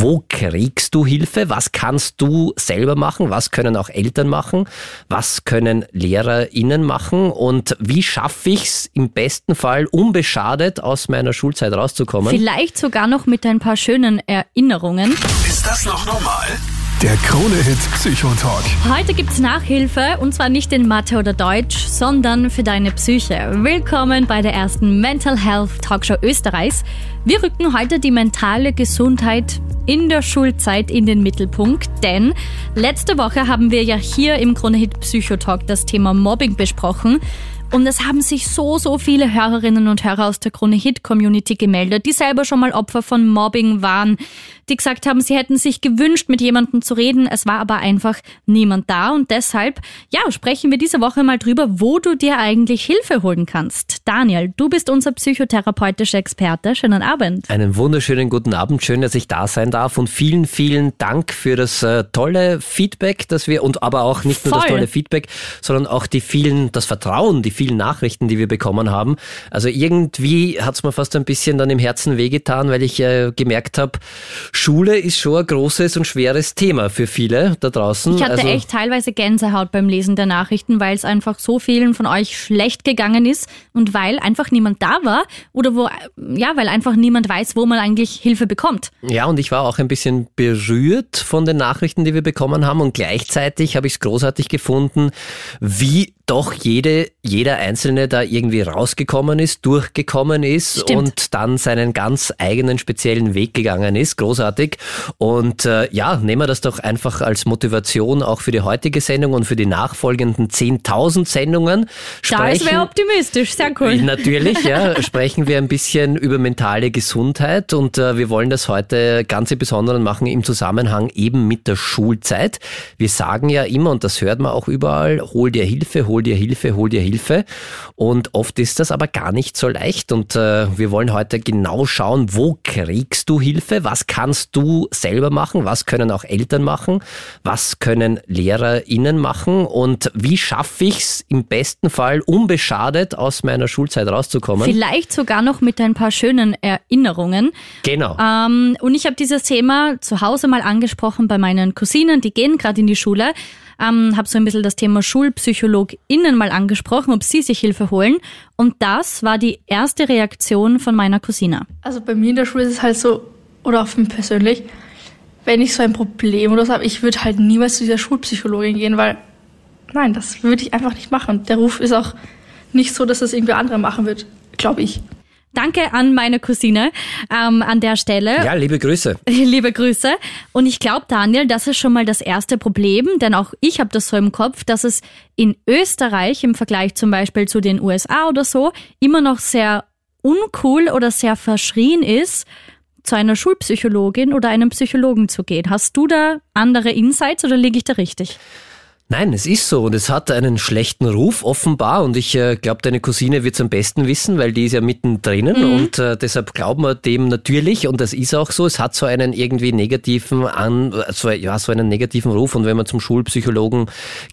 Wo kriegst du Hilfe? Was kannst du selber machen? Was können auch Eltern machen? Was können LehrerInnen machen? Und wie schaffe ich es im besten Fall unbeschadet aus meiner Schulzeit rauszukommen? Vielleicht sogar noch mit ein paar schönen Erinnerungen. Ist das noch normal? Der Krone-Hit Psychotalk. Heute gibt's Nachhilfe und zwar nicht in Mathe oder Deutsch, sondern für deine Psyche. Willkommen bei der ersten Mental Health Talkshow Österreichs. Wir rücken heute die mentale Gesundheit in der Schulzeit in den Mittelpunkt, denn letzte Woche haben wir ja hier im Krone-Hit Psychotalk das Thema Mobbing besprochen. Und es haben sich so, so viele Hörerinnen und Hörer aus der Krone Hit Community gemeldet, die selber schon mal Opfer von Mobbing waren, die gesagt haben, sie hätten sich gewünscht, mit jemandem zu reden. Es war aber einfach niemand da. Und deshalb, ja, sprechen wir diese Woche mal drüber, wo du dir eigentlich Hilfe holen kannst. Daniel, du bist unser psychotherapeutischer Experte. Schönen Abend. Einen wunderschönen guten Abend. Schön, dass ich da sein darf. Und vielen, vielen Dank für das äh, tolle Feedback, dass wir, und aber auch nicht nur Voll. das tolle Feedback, sondern auch die vielen, das Vertrauen, die vielen Nachrichten, die wir bekommen haben. Also irgendwie hat es mir fast ein bisschen dann im Herzen wehgetan, weil ich äh, gemerkt habe, Schule ist schon ein großes und schweres Thema für viele da draußen. Ich hatte also, echt teilweise Gänsehaut beim Lesen der Nachrichten, weil es einfach so vielen von euch schlecht gegangen ist und weil einfach niemand da war oder wo, ja, weil einfach niemand weiß, wo man eigentlich Hilfe bekommt. Ja, und ich war auch ein bisschen berührt von den Nachrichten, die wir bekommen haben und gleichzeitig habe ich es großartig gefunden, wie doch jede, jeder Einzelne da irgendwie rausgekommen ist, durchgekommen ist Stimmt. und dann seinen ganz eigenen speziellen Weg gegangen ist. Großartig. Und äh, ja, nehmen wir das doch einfach als Motivation auch für die heutige Sendung und für die nachfolgenden 10.000 Sendungen. Sprechen, das wäre optimistisch, sehr cool. Natürlich, ja, sprechen wir ein bisschen über mentale Gesundheit und äh, wir wollen das heute ganz im Besonderen machen im Zusammenhang eben mit der Schulzeit. Wir sagen ja immer, und das hört man auch überall, hol dir Hilfe, hol hol dir Hilfe, hol dir Hilfe. Und oft ist das aber gar nicht so leicht. Und äh, wir wollen heute genau schauen, wo kriegst du Hilfe? Was kannst du selber machen? Was können auch Eltern machen? Was können LehrerInnen machen? Und wie schaffe ich es im besten Fall unbeschadet aus meiner Schulzeit rauszukommen? Vielleicht sogar noch mit ein paar schönen Erinnerungen. Genau. Ähm, und ich habe dieses Thema zu Hause mal angesprochen bei meinen Cousinen, die gehen gerade in die Schule ähm, habe so ein bisschen das Thema SchulpsychologInnen mal angesprochen, ob sie sich Hilfe holen. Und das war die erste Reaktion von meiner Cousine. Also bei mir in der Schule ist es halt so, oder auch für mich persönlich, wenn ich so ein Problem oder so habe, ich würde halt niemals zu dieser Schulpsychologin gehen, weil nein, das würde ich einfach nicht machen. Der Ruf ist auch nicht so, dass das irgendwie andere machen wird, glaube ich. Danke an meine Cousine ähm, an der Stelle. Ja, liebe Grüße. liebe Grüße. Und ich glaube, Daniel, das ist schon mal das erste Problem, denn auch ich habe das so im Kopf, dass es in Österreich im Vergleich zum Beispiel zu den USA oder so immer noch sehr uncool oder sehr verschrien ist, zu einer Schulpsychologin oder einem Psychologen zu gehen. Hast du da andere Insights oder liege ich da richtig? Nein, es ist so und es hat einen schlechten Ruf offenbar und ich äh, glaube, deine Cousine wird es am besten wissen, weil die ist ja mittendrin mhm. und äh, deshalb glauben wir dem natürlich und das ist auch so. Es hat so einen irgendwie negativen an, so, ja, so einen negativen Ruf und wenn man zum Schulpsychologen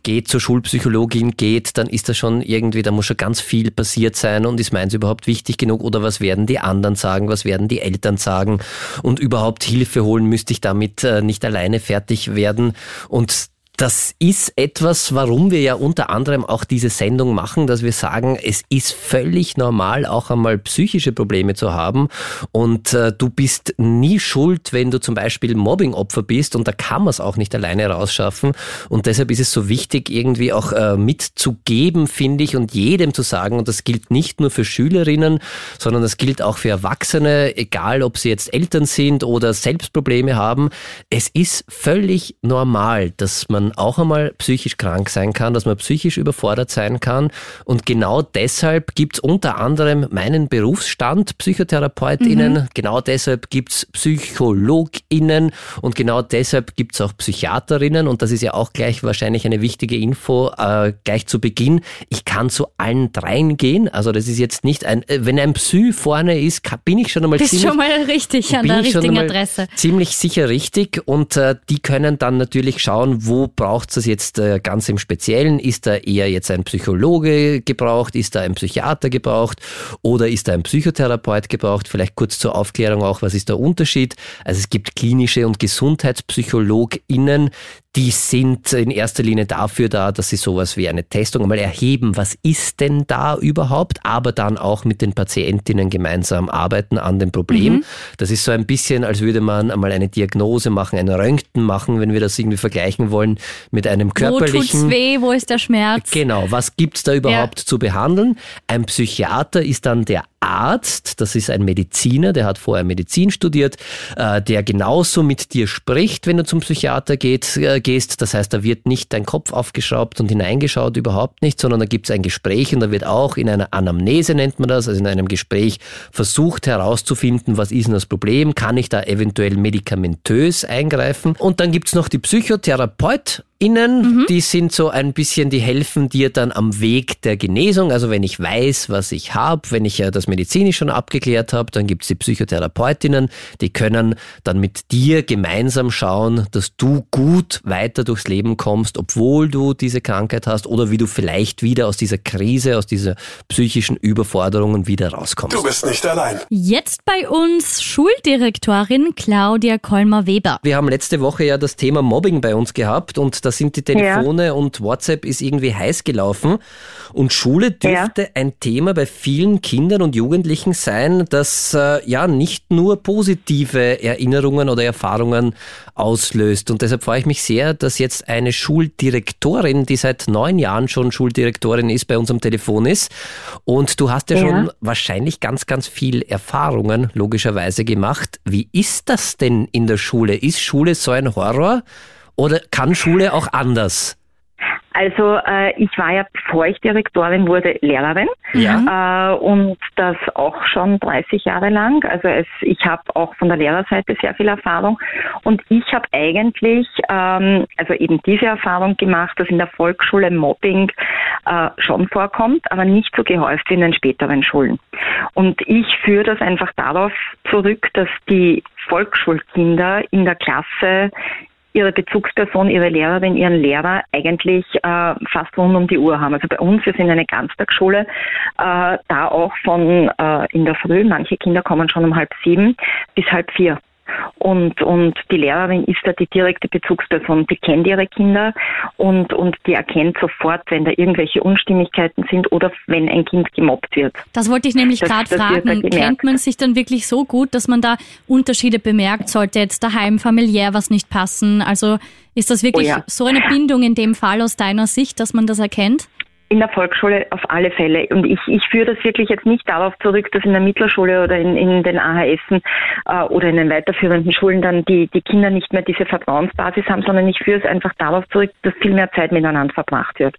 geht, zur Schulpsychologin geht, dann ist das schon irgendwie, da muss schon ganz viel passiert sein und ist meins überhaupt wichtig genug oder was werden die anderen sagen, was werden die Eltern sagen und überhaupt Hilfe holen müsste ich damit äh, nicht alleine fertig werden und das ist etwas, warum wir ja unter anderem auch diese Sendung machen, dass wir sagen, es ist völlig normal, auch einmal psychische Probleme zu haben. Und äh, du bist nie schuld, wenn du zum Beispiel Mobbingopfer bist und da kann man es auch nicht alleine rausschaffen. Und deshalb ist es so wichtig, irgendwie auch äh, mitzugeben, finde ich, und jedem zu sagen, und das gilt nicht nur für Schülerinnen, sondern das gilt auch für Erwachsene, egal ob sie jetzt Eltern sind oder selbst Probleme haben. Es ist völlig normal, dass man man auch einmal psychisch krank sein kann, dass man psychisch überfordert sein kann. Und genau deshalb gibt es unter anderem meinen Berufsstand PsychotherapeutInnen, mhm. genau deshalb gibt es PsychologInnen und genau deshalb gibt es auch Psychiaterinnen. Und das ist ja auch gleich wahrscheinlich eine wichtige Info äh, gleich zu Beginn. Ich kann zu allen dreien gehen. Also das ist jetzt nicht ein, äh, wenn ein Psy vorne ist, bin ich schon einmal Bist ziemlich, schon mal richtig an der richtigen Adresse. Ziemlich sicher richtig. Und äh, die können dann natürlich schauen, wo braucht es jetzt äh, ganz im Speziellen? Ist da eher jetzt ein Psychologe gebraucht? Ist da ein Psychiater gebraucht? Oder ist da ein Psychotherapeut gebraucht? Vielleicht kurz zur Aufklärung auch, was ist der Unterschied? Also es gibt klinische und GesundheitspsychologInnen, die sind in erster Linie dafür da, dass sie sowas wie eine Testung einmal erheben, was ist denn da überhaupt, aber dann auch mit den Patientinnen gemeinsam arbeiten an dem Problem. Mhm. Das ist so ein bisschen, als würde man einmal eine Diagnose machen, ein Röntgen machen, wenn wir das irgendwie vergleichen wollen mit einem körperlichen. Wo tut's weh, wo ist der Schmerz? Genau, was gibt's da überhaupt ja. zu behandeln? Ein Psychiater ist dann der Arzt, das ist ein Mediziner, der hat vorher Medizin studiert, äh, der genauso mit dir spricht, wenn du zum Psychiater geht, äh, gehst. Das heißt, da wird nicht dein Kopf aufgeschraubt und hineingeschaut, überhaupt nicht, sondern da gibt es ein Gespräch und da wird auch in einer Anamnese, nennt man das, also in einem Gespräch versucht herauszufinden, was ist denn das Problem, kann ich da eventuell medikamentös eingreifen. Und dann gibt es noch die Psychotherapeut, Innen, mhm. die sind so ein bisschen, die helfen dir dann am Weg der Genesung. Also wenn ich weiß, was ich habe, wenn ich ja das medizinisch schon abgeklärt habe, dann gibt's die Psychotherapeutinnen, die können dann mit dir gemeinsam schauen, dass du gut weiter durchs Leben kommst, obwohl du diese Krankheit hast oder wie du vielleicht wieder aus dieser Krise, aus dieser psychischen Überforderungen wieder rauskommst. Du bist nicht allein. Jetzt bei uns Schuldirektorin Claudia Kolmer-Weber. Wir haben letzte Woche ja das Thema Mobbing bei uns gehabt und da sind die Telefone ja. und WhatsApp ist irgendwie heiß gelaufen. Und Schule dürfte ja. ein Thema bei vielen Kindern und Jugendlichen sein, das äh, ja nicht nur positive Erinnerungen oder Erfahrungen auslöst. Und deshalb freue ich mich sehr, dass jetzt eine Schuldirektorin, die seit neun Jahren schon Schuldirektorin ist, bei uns am Telefon ist. Und du hast ja, ja. schon wahrscheinlich ganz, ganz viel Erfahrungen logischerweise gemacht. Wie ist das denn in der Schule? Ist Schule so ein Horror? Oder kann Schule auch anders? Also äh, ich war ja, bevor ich Direktorin wurde, Lehrerin ja. äh, und das auch schon 30 Jahre lang. Also es, ich habe auch von der Lehrerseite sehr viel Erfahrung und ich habe eigentlich ähm, also eben diese Erfahrung gemacht, dass in der Volksschule Mobbing äh, schon vorkommt, aber nicht so gehäuft wie in den späteren Schulen. Und ich führe das einfach darauf zurück, dass die Volksschulkinder in der Klasse ihre Bezugsperson, ihre Lehrerin, ihren Lehrer eigentlich äh, fast rund um die Uhr haben. Also bei uns, wir sind eine Ganztagsschule, äh, da auch von äh, in der Früh, manche Kinder kommen schon um halb sieben bis halb vier. Und, und die Lehrerin ist da die direkte Bezugsperson, die kennt ihre Kinder und, und die erkennt sofort, wenn da irgendwelche Unstimmigkeiten sind oder wenn ein Kind gemobbt wird. Das wollte ich nämlich gerade fragen. Kennt man sich dann wirklich so gut, dass man da Unterschiede bemerkt? Sollte jetzt daheim familiär was nicht passen? Also ist das wirklich oh ja. so eine Bindung in dem Fall aus deiner Sicht, dass man das erkennt? In der Volksschule auf alle Fälle. Und ich, ich führe das wirklich jetzt nicht darauf zurück, dass in der Mittelschule oder in, in den AHS äh, oder in den weiterführenden Schulen dann die, die Kinder nicht mehr diese Vertrauensbasis haben, sondern ich führe es einfach darauf zurück, dass viel mehr Zeit miteinander verbracht wird.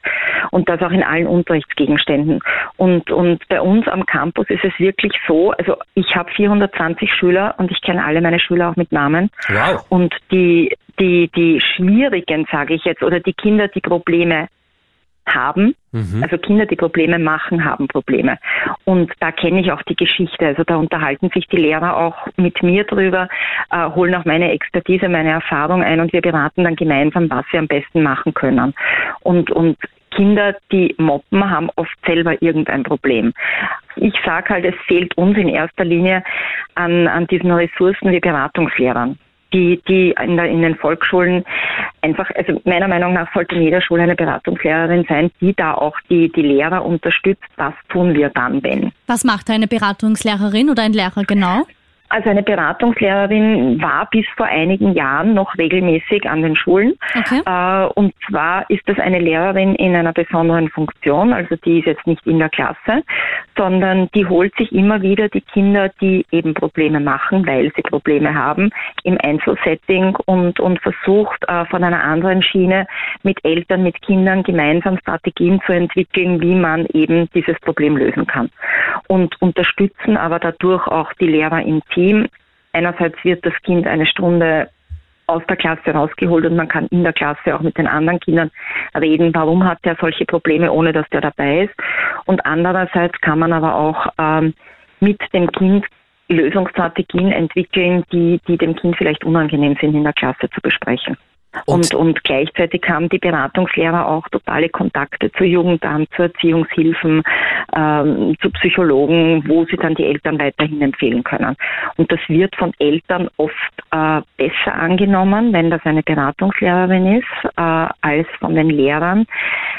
Und das auch in allen Unterrichtsgegenständen. Und, und bei uns am Campus ist es wirklich so, also ich habe 420 Schüler und ich kenne alle meine Schüler auch mit Namen. Wow. Und die, die, die schwierigen, sage ich jetzt, oder die Kinder, die Probleme haben. Mhm. Also Kinder, die Probleme machen, haben Probleme. Und da kenne ich auch die Geschichte. Also da unterhalten sich die Lehrer auch mit mir drüber, äh, holen auch meine Expertise, meine Erfahrung ein und wir beraten dann gemeinsam, was sie am besten machen können. Und, und Kinder, die mobben, haben oft selber irgendein Problem. Ich sage halt, es fehlt uns in erster Linie an, an diesen Ressourcen wie Beratungslehrern die, die in, der, in den Volksschulen einfach, also meiner Meinung nach sollte in jeder Schule eine Beratungslehrerin sein, die da auch die, die Lehrer unterstützt. Was tun wir dann, wenn? Was macht eine Beratungslehrerin oder ein Lehrer genau? Also eine Beratungslehrerin war bis vor einigen Jahren noch regelmäßig an den Schulen. Okay. Äh, und zwar ist das eine Lehrerin in einer besonderen Funktion, also die ist jetzt nicht in der Klasse, sondern die holt sich immer wieder die Kinder, die eben Probleme machen, weil sie Probleme haben, im Einzelsetting und, und versucht äh, von einer anderen Schiene mit Eltern, mit Kindern gemeinsam Strategien zu entwickeln, wie man eben dieses Problem lösen kann. Und unterstützen aber dadurch auch die Lehrer im Team. Einerseits wird das Kind eine Stunde aus der Klasse rausgeholt und man kann in der Klasse auch mit den anderen Kindern reden, warum hat er solche Probleme, ohne dass der dabei ist. Und andererseits kann man aber auch ähm, mit dem Kind Lösungsstrategien entwickeln, die, die dem Kind vielleicht unangenehm sind, in der Klasse zu besprechen. Und, und, und, gleichzeitig haben die Beratungslehrer auch totale Kontakte zu Jugendamt, zu Erziehungshilfen, ähm, zu Psychologen, wo sie dann die Eltern weiterhin empfehlen können. Und das wird von Eltern oft äh, besser angenommen, wenn das eine Beratungslehrerin ist, äh, als von den Lehrern,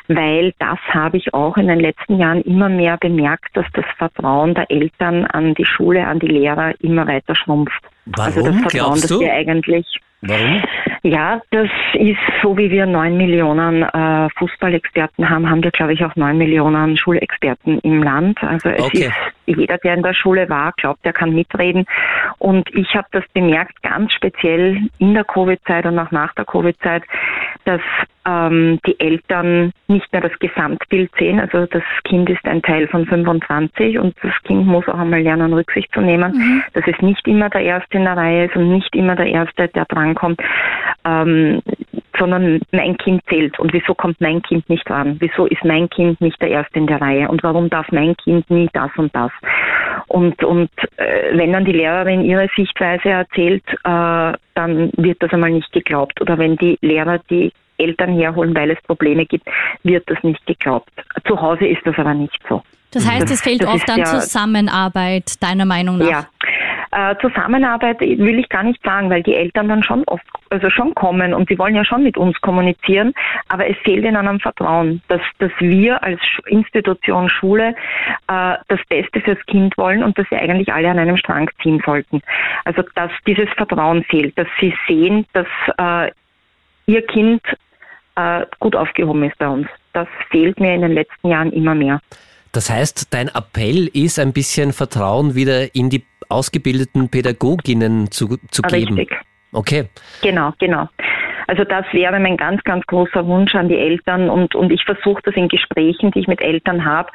weil das habe ich auch in den letzten Jahren immer mehr bemerkt, dass das Vertrauen der Eltern an die Schule, an die Lehrer immer weiter schrumpft. Warum also das Vertrauen, glaubst du? wir eigentlich Warum? Ja, das ist so, wie wir neun Millionen äh, Fußballexperten haben, haben wir, glaube ich, auch neun Millionen Schulexperten im Land. Also es okay. ist jeder, der in der Schule war, glaubt, er kann mitreden. Und ich habe das bemerkt, ganz speziell in der Covid-Zeit und auch nach der Covid-Zeit, dass ähm, die Eltern nicht mehr das Gesamtbild sehen. Also das Kind ist ein Teil von 25 und das Kind muss auch einmal lernen, Rücksicht zu nehmen, mhm. dass es nicht immer der Erste in der Reihe ist und nicht immer der Erste, der drankommt, ähm, sondern mein Kind zählt. Und wieso kommt mein Kind nicht ran? Wieso ist mein Kind nicht der Erste in der Reihe? Und warum darf mein Kind nie das und das? Und, und äh, wenn dann die Lehrerin ihre Sichtweise erzählt, äh, dann wird das einmal nicht geglaubt. Oder wenn die Lehrer die Eltern herholen, weil es Probleme gibt, wird das nicht geglaubt. Zu Hause ist das aber nicht so. Das heißt, es fehlt oft an Zusammenarbeit, deiner Meinung nach? Ja. Äh, Zusammenarbeit will ich gar nicht sagen, weil die Eltern dann schon oft, also schon kommen und sie wollen ja schon mit uns kommunizieren, aber es fehlt ihnen an Vertrauen, dass, dass wir als Institution Schule äh, das Beste fürs Kind wollen und dass sie eigentlich alle an einem Strang ziehen sollten. Also dass dieses Vertrauen fehlt, dass sie sehen, dass äh, ihr Kind äh, gut aufgehoben ist bei uns. Das fehlt mir in den letzten Jahren immer mehr. Das heißt, dein Appell ist ein bisschen Vertrauen wieder in die ausgebildeten Pädagoginnen zu, zu geben. Richtig. Okay. Genau, genau. Also das wäre mein ganz, ganz großer Wunsch an die Eltern und, und ich versuche das in Gesprächen, die ich mit Eltern habe,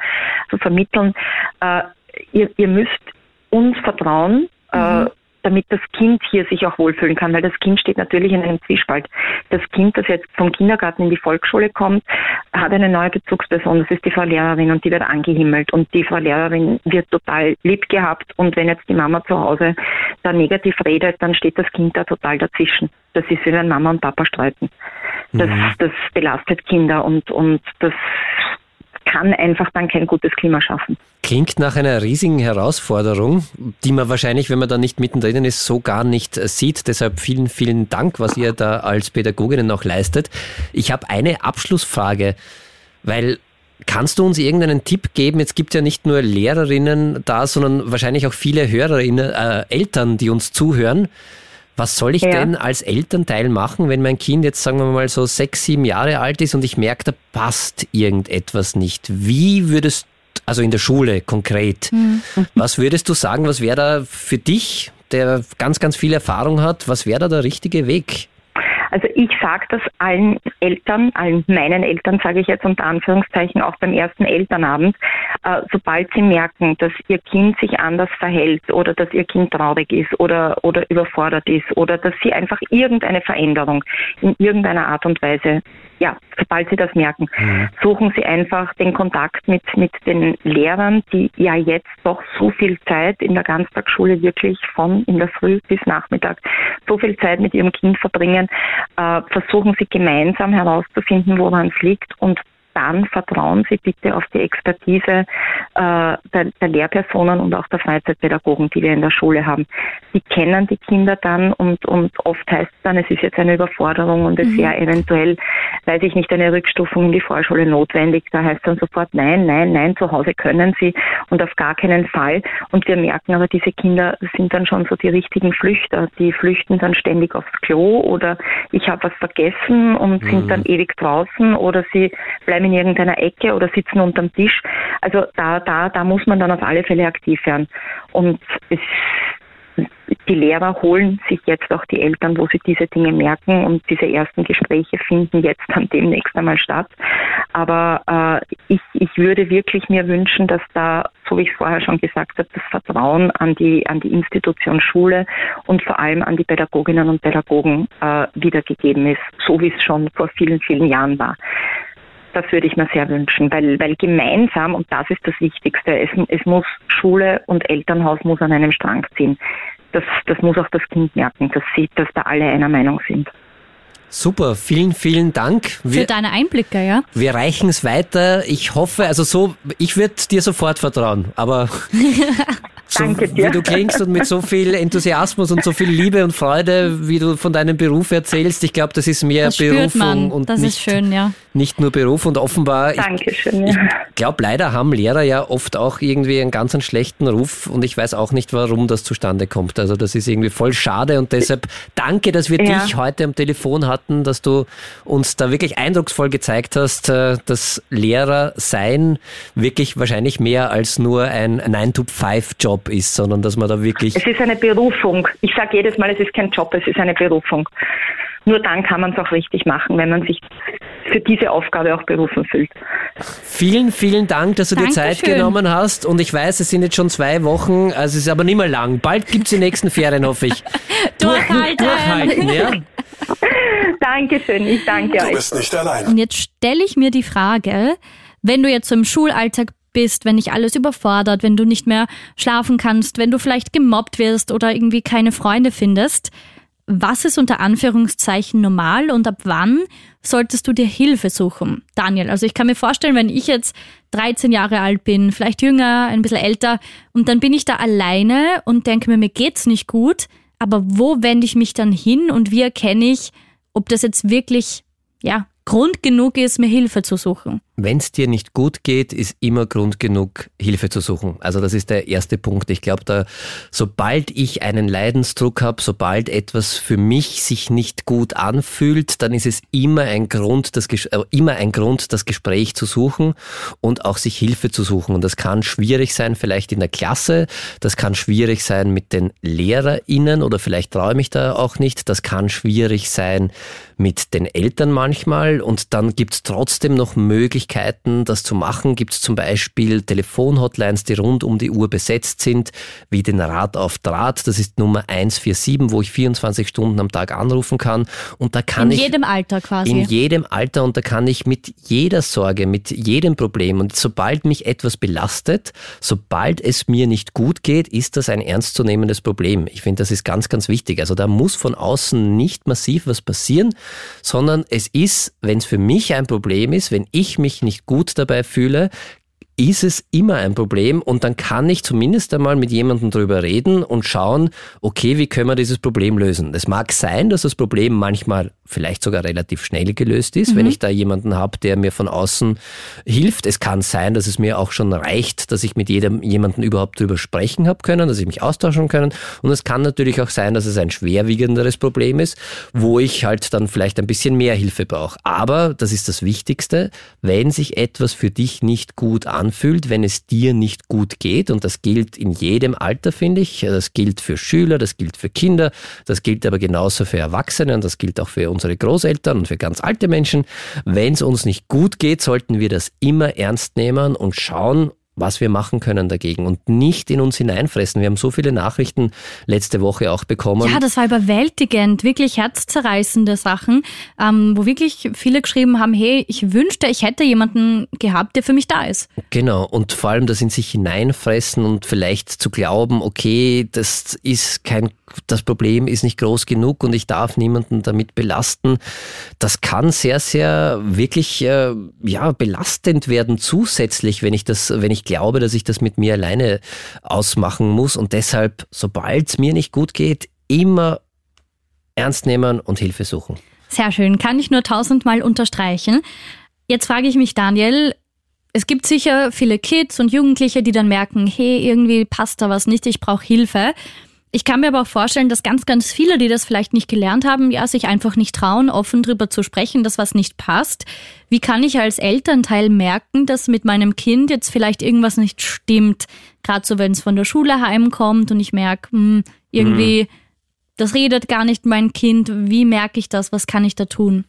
zu vermitteln. Äh, ihr, ihr müsst uns vertrauen. Äh, mhm. Äh, damit das Kind hier sich auch wohlfühlen kann, weil das Kind steht natürlich in einem Zwiespalt. Das Kind, das jetzt vom Kindergarten in die Volksschule kommt, hat eine neue Bezugsperson, das ist die Frau Lehrerin und die wird angehimmelt und die Frau Lehrerin wird total lieb gehabt und wenn jetzt die Mama zu Hause da negativ redet, dann steht das Kind da total dazwischen. Das ist wie wenn Mama und Papa streiten. Das, mhm. das belastet Kinder und, und das kann einfach dann kein gutes Klima schaffen. Klingt nach einer riesigen Herausforderung, die man wahrscheinlich, wenn man da nicht mittendrin ist, so gar nicht sieht. Deshalb vielen, vielen Dank, was ihr da als Pädagoginnen auch leistet. Ich habe eine Abschlussfrage, weil Kannst du uns irgendeinen Tipp geben? Jetzt gibt ja nicht nur Lehrerinnen da, sondern wahrscheinlich auch viele Hörerinnen, äh, Eltern, die uns zuhören. Was soll ich ja. denn als Elternteil machen, wenn mein Kind jetzt, sagen wir mal, so sechs, sieben Jahre alt ist und ich merke, da passt irgendetwas nicht? Wie würdest also in der Schule konkret, mhm. was würdest du sagen, was wäre da für dich, der ganz, ganz viel Erfahrung hat, was wäre da der richtige Weg? Also ich sage das allen Eltern, allen meinen Eltern sage ich jetzt unter Anführungszeichen auch beim ersten Elternabend, äh, sobald sie merken, dass ihr Kind sich anders verhält oder dass ihr Kind traurig ist oder, oder überfordert ist oder dass sie einfach irgendeine Veränderung in irgendeiner Art und Weise ja, sobald Sie das merken, mhm. suchen Sie einfach den Kontakt mit, mit den Lehrern, die ja jetzt doch so viel Zeit in der Ganztagsschule wirklich von in der Früh bis Nachmittag so viel Zeit mit Ihrem Kind verbringen. Äh, versuchen Sie gemeinsam herauszufinden, woran es liegt und dann vertrauen Sie bitte auf die Expertise äh, der, der, Lehrpersonen und auch der Freizeitpädagogen, die wir in der Schule haben. Die kennen die Kinder dann und, und oft heißt es dann, es ist jetzt eine Überforderung und es mhm. wäre eventuell, weiß ich nicht, eine Rückstufung in die Vorschule notwendig. Da heißt dann sofort, nein, nein, nein, zu Hause können sie und auf gar keinen Fall. Und wir merken aber, diese Kinder sind dann schon so die richtigen Flüchter. Die flüchten dann ständig aufs Klo oder ich habe was vergessen und mhm. sind dann ewig draußen oder sie bleiben bleiben in irgendeiner Ecke oder sitzen unterm Tisch. Also da, da, da muss man dann auf alle Fälle aktiv werden. Und es, die Lehrer holen sich jetzt auch die Eltern, wo sie diese Dinge merken und diese ersten Gespräche finden jetzt dann demnächst einmal statt. Aber äh, ich, ich würde wirklich mir wünschen, dass da, so wie ich es vorher schon gesagt habe, das Vertrauen an die, an die Institution Schule und vor allem an die Pädagoginnen und Pädagogen äh, wiedergegeben ist, so wie es schon vor vielen, vielen Jahren war. Das würde ich mir sehr wünschen, weil, weil gemeinsam, und das ist das Wichtigste, es, es muss Schule und Elternhaus muss an einem Strang ziehen. Das, das muss auch das Kind merken, dass sie, dass da alle einer Meinung sind. Super, vielen, vielen Dank. Wir, Für deine Einblicke, ja. Wir reichen es weiter. Ich hoffe, also so, ich würde dir sofort vertrauen, aber so, Danke dir. wie du klingst und mit so viel Enthusiasmus und so viel Liebe und Freude, wie du von deinem Beruf erzählst, ich glaube, das ist mehr das Berufung und das nicht, ist schön, ja. nicht nur Beruf und offenbar. Dankeschön. Ich, Ja. ich glaube, leider haben Lehrer ja oft auch irgendwie einen ganz einen schlechten Ruf und ich weiß auch nicht, warum das zustande kommt. Also das ist irgendwie voll schade und deshalb danke, dass wir Ja. dich heute am Telefon hatten, dass du uns da wirklich eindrucksvoll gezeigt hast, äh, dass Lehrer sein wirklich wahrscheinlich mehr als nur ein 9-to-5-Job ist, sondern dass man da wirklich Es ist eine Berufung. Ich sage jedes Mal, es ist kein Job, es ist eine Berufung. Nur dann kann man es auch richtig machen, wenn man sich für diese Aufgabe auch berufen fühlt. Vielen, vielen Dank, dass du dir Zeit Dankeschön. genommen hast. Und ich weiß, es sind jetzt schon zwei Wochen, also es ist aber nicht mehr lang. Bald gibt's die nächsten Ferien, hoffe ich. Durchhalten. Durchhalten, ja? Dankeschön, ich danke Du euch. bist nicht allein. Und jetzt stelle ich mir die Frage, wenn du jetzt so im Schulalltag bist, wenn dich alles überfordert, wenn du nicht mehr schlafen kannst, wenn du vielleicht gemobbt wirst oder irgendwie keine Freunde findest, was ist unter Anführungszeichen normal und ab wann solltest du dir Hilfe suchen? Daniel, also ich kann mir vorstellen, wenn ich jetzt 13 Jahre alt bin, vielleicht jünger, ein bisschen älter, und dann bin ich da alleine und denke mir, mir geht's nicht gut, aber wo wende ich mich dann hin und wie erkenne ich, ob das jetzt wirklich, ja, Grund genug ist, mir Hilfe zu suchen? Wenn es dir nicht gut geht, ist immer Grund genug, Hilfe zu suchen. Also das ist der erste Punkt. Ich glaube, da, sobald ich einen Leidensdruck habe, sobald etwas für mich sich nicht gut anfühlt, dann ist es immer ein Grund, das, äh, immer ein Grund, das Gespräch zu suchen und auch sich Hilfe zu suchen. Und das kann schwierig sein, vielleicht in der Klasse. Das kann schwierig sein mit den LehrerInnen oder vielleicht traue ich da auch nicht. Das kann schwierig sein mit den Eltern manchmal. Und dann gibt es trotzdem noch Möglichkeiten, das zu machen. Gibt es zum Beispiel Telefonhotlines, die rund um die Uhr besetzt sind, wie den Rat auf Draht. Das ist Nummer 147, wo ich 24 Stunden am Tag anrufen kann. Und da kann In ich jedem Alter quasi. in jedem Alter und da kann ich mit jeder Sorge, mit jedem Problem und sobald mich etwas belastet, sobald es mir nicht gut geht, ist das ein ernstzunehmendes Problem. Ich finde, das ist ganz, ganz wichtig. Also da muss von außen nicht massiv was passieren, sondern es ist, wenn es für mich ein Problem ist, wenn ich mich nicht gut dabei fühle, ist es immer ein Problem und dann kann ich zumindest einmal mit jemandem drüber reden und schauen, okay, wie können wir dieses Problem lösen. Es mag sein, dass das Problem manchmal vielleicht sogar relativ schnell gelöst ist, wenn ich da jemanden habe, der mir von außen hilft. Es kann sein, dass es mir auch schon reicht, dass ich mit jedem jemanden überhaupt drüber sprechen habe können, dass ich mich austauschen können. Und es kann natürlich auch sein, dass es ein schwerwiegenderes Problem ist, wo ich halt dann vielleicht ein bisschen mehr Hilfe brauche. Aber das ist das Wichtigste, wenn sich etwas für dich nicht gut anfühlt, wenn es dir nicht gut geht, und das gilt in jedem Alter, finde ich, das gilt für Schüler, das gilt für Kinder, das gilt aber genauso für Erwachsene und das gilt auch für unsere Großeltern und für ganz alte Menschen. Wenn es uns nicht gut geht, sollten wir das immer ernst nehmen und schauen, was wir machen können dagegen und nicht in uns hineinfressen. Wir haben so viele Nachrichten letzte Woche auch bekommen. Ja, das war überwältigend, wirklich herzzerreißende Sachen, ähm, wo wirklich viele geschrieben haben, hey, ich wünschte, ich hätte jemanden gehabt, der für mich da ist. Genau, und vor allem das in sich hineinfressen und vielleicht zu glauben, okay, das ist kein, das Problem ist nicht groß genug und ich darf niemanden damit belasten. Das kann sehr, sehr wirklich äh, ja belastend werden zusätzlich, wenn ich das, wenn ich glaube, dass ich das mit mir alleine ausmachen muss. Und deshalb, sobald es mir nicht gut geht, immer ernst nehmen und Hilfe suchen. Sehr schön, kann ich nur tausendmal unterstreichen. Jetzt frage ich mich, Daniel, es gibt sicher viele Kids und Jugendliche, die dann merken, hey, irgendwie passt da was nicht, ich brauche Hilfe. Ich kann mir aber auch vorstellen, dass ganz, ganz viele, die das vielleicht nicht gelernt haben, ja, sich einfach nicht trauen, offen drüber zu sprechen, dass was nicht passt. Wie kann ich als Elternteil merken, dass mit meinem Kind jetzt vielleicht irgendwas nicht stimmt? Gerade so, wenn es von der Schule heimkommt und ich merke, hm, irgendwie, das redet gar nicht mein Kind. Wie merke ich das? Was kann ich da tun?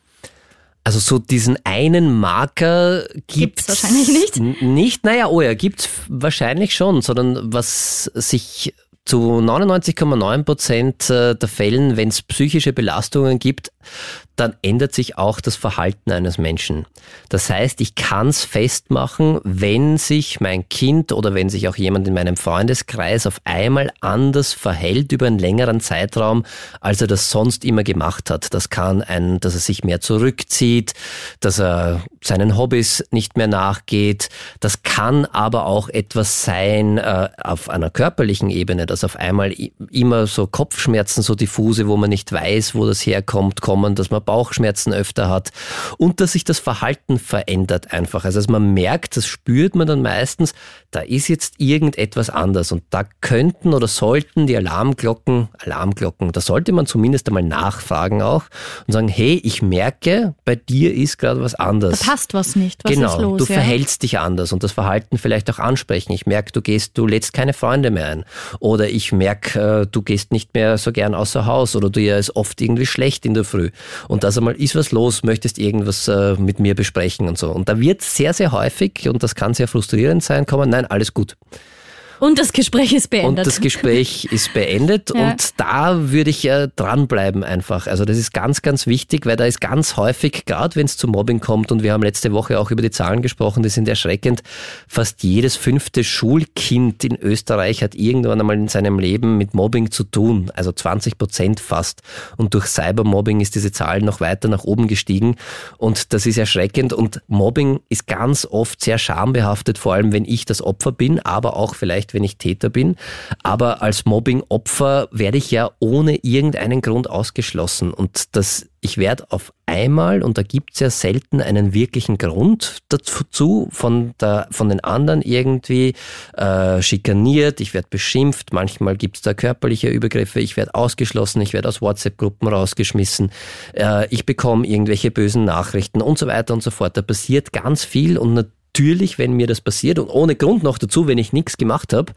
Also so diesen einen Marker gibt's, Gibt's wahrscheinlich nicht. Nicht, naja, oh ja, gibt's wahrscheinlich schon, sondern was sich zu 99,9 Prozent äh, der Fällen, wenn es psychische Belastungen gibt, dann ändert sich auch das Verhalten eines Menschen. Das heißt, ich kann es festmachen, wenn sich mein Kind oder wenn sich auch jemand in meinem Freundeskreis auf einmal anders verhält über einen längeren Zeitraum, als er das sonst immer gemacht hat. Das kann ein, dass er sich mehr zurückzieht, dass er seinen Hobbys nicht mehr nachgeht. Das kann aber auch etwas sein äh, auf einer körperlichen Ebene, dass auf einmal immer so Kopfschmerzen, so diffuse, wo man nicht weiß, wo das herkommt, kommen, dass man Bauchschmerzen öfter hat und dass sich das Verhalten verändert einfach. Also, also man merkt, das spürt man dann meistens, da ist jetzt irgendetwas anders und da könnten oder sollten die Alarmglocken, Alarmglocken, da sollte man zumindest einmal nachfragen auch und sagen, hey, ich merke, bei dir ist gerade was anders. Da passt was nicht. Was genau, ist los? du ja? verhältst dich anders und das Verhalten vielleicht auch ansprechen. Ich merke, du gehst, du lädst keine Freunde mehr ein oder ich merke, äh, du gehst nicht mehr so gern außer Haus oder dir ist oft irgendwie schlecht in der Früh und das einmal ist was los, möchtest irgendwas äh, mit mir besprechen und so. Und da wird sehr, sehr häufig, und das kann sehr frustrierend sein, kommen, nein, alles gut. Und das Gespräch ist beendet. Und das Gespräch ist beendet ja. und da würde ich ja dranbleiben einfach. Also das ist ganz, ganz wichtig, weil da ist ganz häufig, gerade wenn es zu Mobbing kommt und wir haben letzte Woche auch über die Zahlen gesprochen, die sind erschreckend, fast jedes fünfte Schulkind in Österreich hat irgendwann einmal in seinem Leben mit Mobbing zu tun, also 20 Prozent fast. Und durch Cybermobbing ist diese Zahl noch weiter nach oben gestiegen und das ist erschreckend und Mobbing ist ganz oft sehr schambehaftet, vor allem wenn ich das Opfer bin, aber auch vielleicht vielleicht, wenn ich Täter bin. Aber als Mobbing-Opfer werde ich ja ohne irgendeinen Grund ausgeschlossen. Und das, ich werde auf einmal, und da gibt es ja selten einen wirklichen Grund dazu, von, der, von den anderen irgendwie äh, schikaniert, ich werde beschimpft, manchmal gibt es da körperliche Übergriffe, ich werde ausgeschlossen, ich werde aus WhatsApp-Gruppen rausgeschmissen, äh, ich bekomme irgendwelche bösen Nachrichten und so weiter und so fort. Da passiert ganz viel und natürlich natürlich, wenn mir das passiert und ohne Grund noch dazu, wenn ich nichts gemacht habe,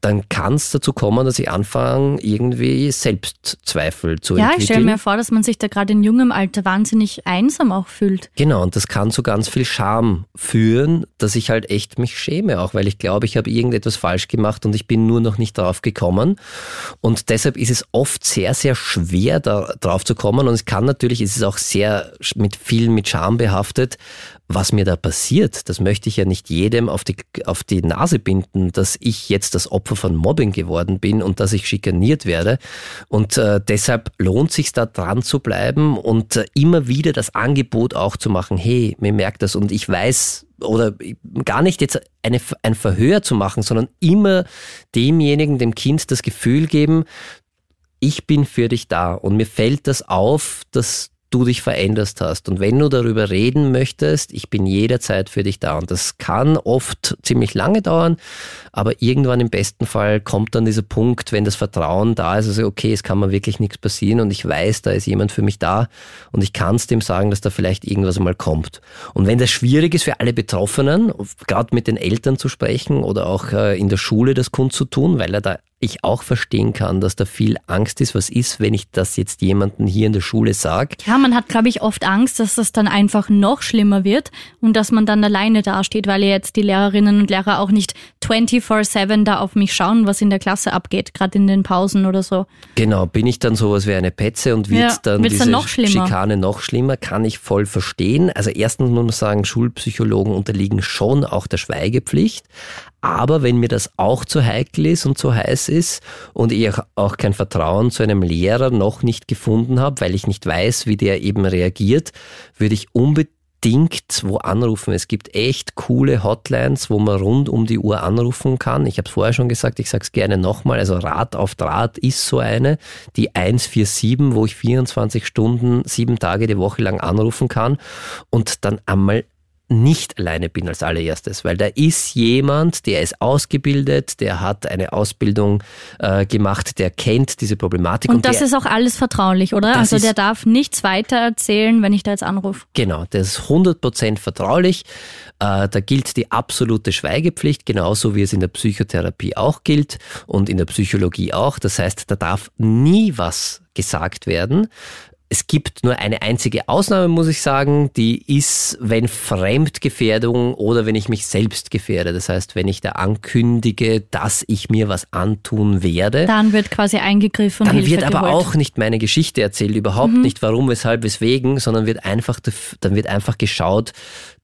dann kann es dazu kommen, dass ich anfange, irgendwie Selbstzweifel zu ja, entwickeln. Ja, ich stelle mir vor, dass man sich da gerade in jungem Alter wahnsinnig einsam auch fühlt. Genau, und das kann zu ganz viel Scham führen, dass ich halt echt mich schäme, auch weil ich glaube, ich habe irgendetwas falsch gemacht und ich bin nur noch nicht drauf gekommen. Und deshalb ist es oft sehr, sehr schwer, da drauf zu kommen. Und es kann natürlich, es ist auch sehr mit viel mit Scham behaftet, was mir da passiert, das möchte ich ja nicht jedem auf die, auf die Nase binden, dass ich jetzt das Opfer von Mobbing geworden bin und dass ich schikaniert werde. Und äh, deshalb lohnt sich da dran zu bleiben und äh, immer wieder das Angebot auch zu machen, hey, mir merkt das und ich weiß, oder gar nicht jetzt eine, ein Verhör zu machen, sondern immer demjenigen, dem Kind das Gefühl geben, ich bin für dich da. Und mir fällt das auf, dass du dich veränderst hast. Und wenn du darüber reden möchtest, ich bin jederzeit für dich da. Und das kann oft ziemlich lange dauern, aber irgendwann im besten Fall kommt dann dieser Punkt, wenn das Vertrauen da ist, also okay, es kann mir wirklich nichts passieren und ich weiß, da ist jemand für mich da und ich kann es dem sagen, dass da vielleicht irgendwas einmal kommt. Und wenn das schwierig ist für alle Betroffenen, gerade mit den Eltern zu sprechen oder auch äh, in der Schule das kundzutun, weil er da ich auch verstehen kann, dass da viel Angst ist. Was ist, wenn ich das jetzt jemandem hier in der Schule sage? Ja, man hat, glaube ich, oft Angst, dass das dann einfach noch schlimmer wird und dass man dann alleine dasteht, weil jetzt die Lehrerinnen und Lehrer auch nicht 24-7 da auf mich schauen, was in der Klasse abgeht, gerade in den Pausen oder so. Genau, bin ich dann sowas wie eine Petze und wird ja, dann diese dann noch Schikane noch schlimmer, kann ich voll verstehen. Also erstens muss man sagen, Schulpsychologen unterliegen schon auch der Schweigepflicht. Aber wenn mir das auch zu heikel ist und zu heiß ist und ich auch kein Vertrauen zu einem Lehrer noch nicht gefunden habe, weil ich nicht weiß, wie der eben reagiert, würde ich unbedingt wo anrufen. Es gibt echt coole Hotlines, wo man rund um die Uhr anrufen kann. Ich habe es vorher schon gesagt, ich sage es gerne nochmal. Also Rat auf Draht ist so eine, die 147, wo ich 24 Stunden, sieben Tage die Woche lang anrufen kann und dann einmal nicht alleine bin als allererstes, weil da ist jemand, der ist ausgebildet, der hat eine Ausbildung äh, gemacht, der kennt diese Problematik. Und, und das der, ist auch alles vertraulich, oder? Also der darf nichts weiter erzählen, wenn ich da jetzt anrufe. Genau, das ist 100% vertraulich. Äh, da gilt die absolute Schweigepflicht, genauso wie es in der Psychotherapie auch gilt und in der Psychologie auch. Das heißt, da darf nie was gesagt werden es gibt nur eine einzige Ausnahme, muss ich sagen, die ist, wenn Fremdgefährdung oder wenn ich mich selbst gefährde. Das heißt, wenn ich da ankündige, dass ich mir was antun werde. Dann wird quasi eingegriffen. Dann Hilfe wird aber geholt. auch nicht meine Geschichte erzählt, überhaupt Mhm. nicht warum, weshalb, weswegen, sondern wird einfach, dann wird einfach geschaut,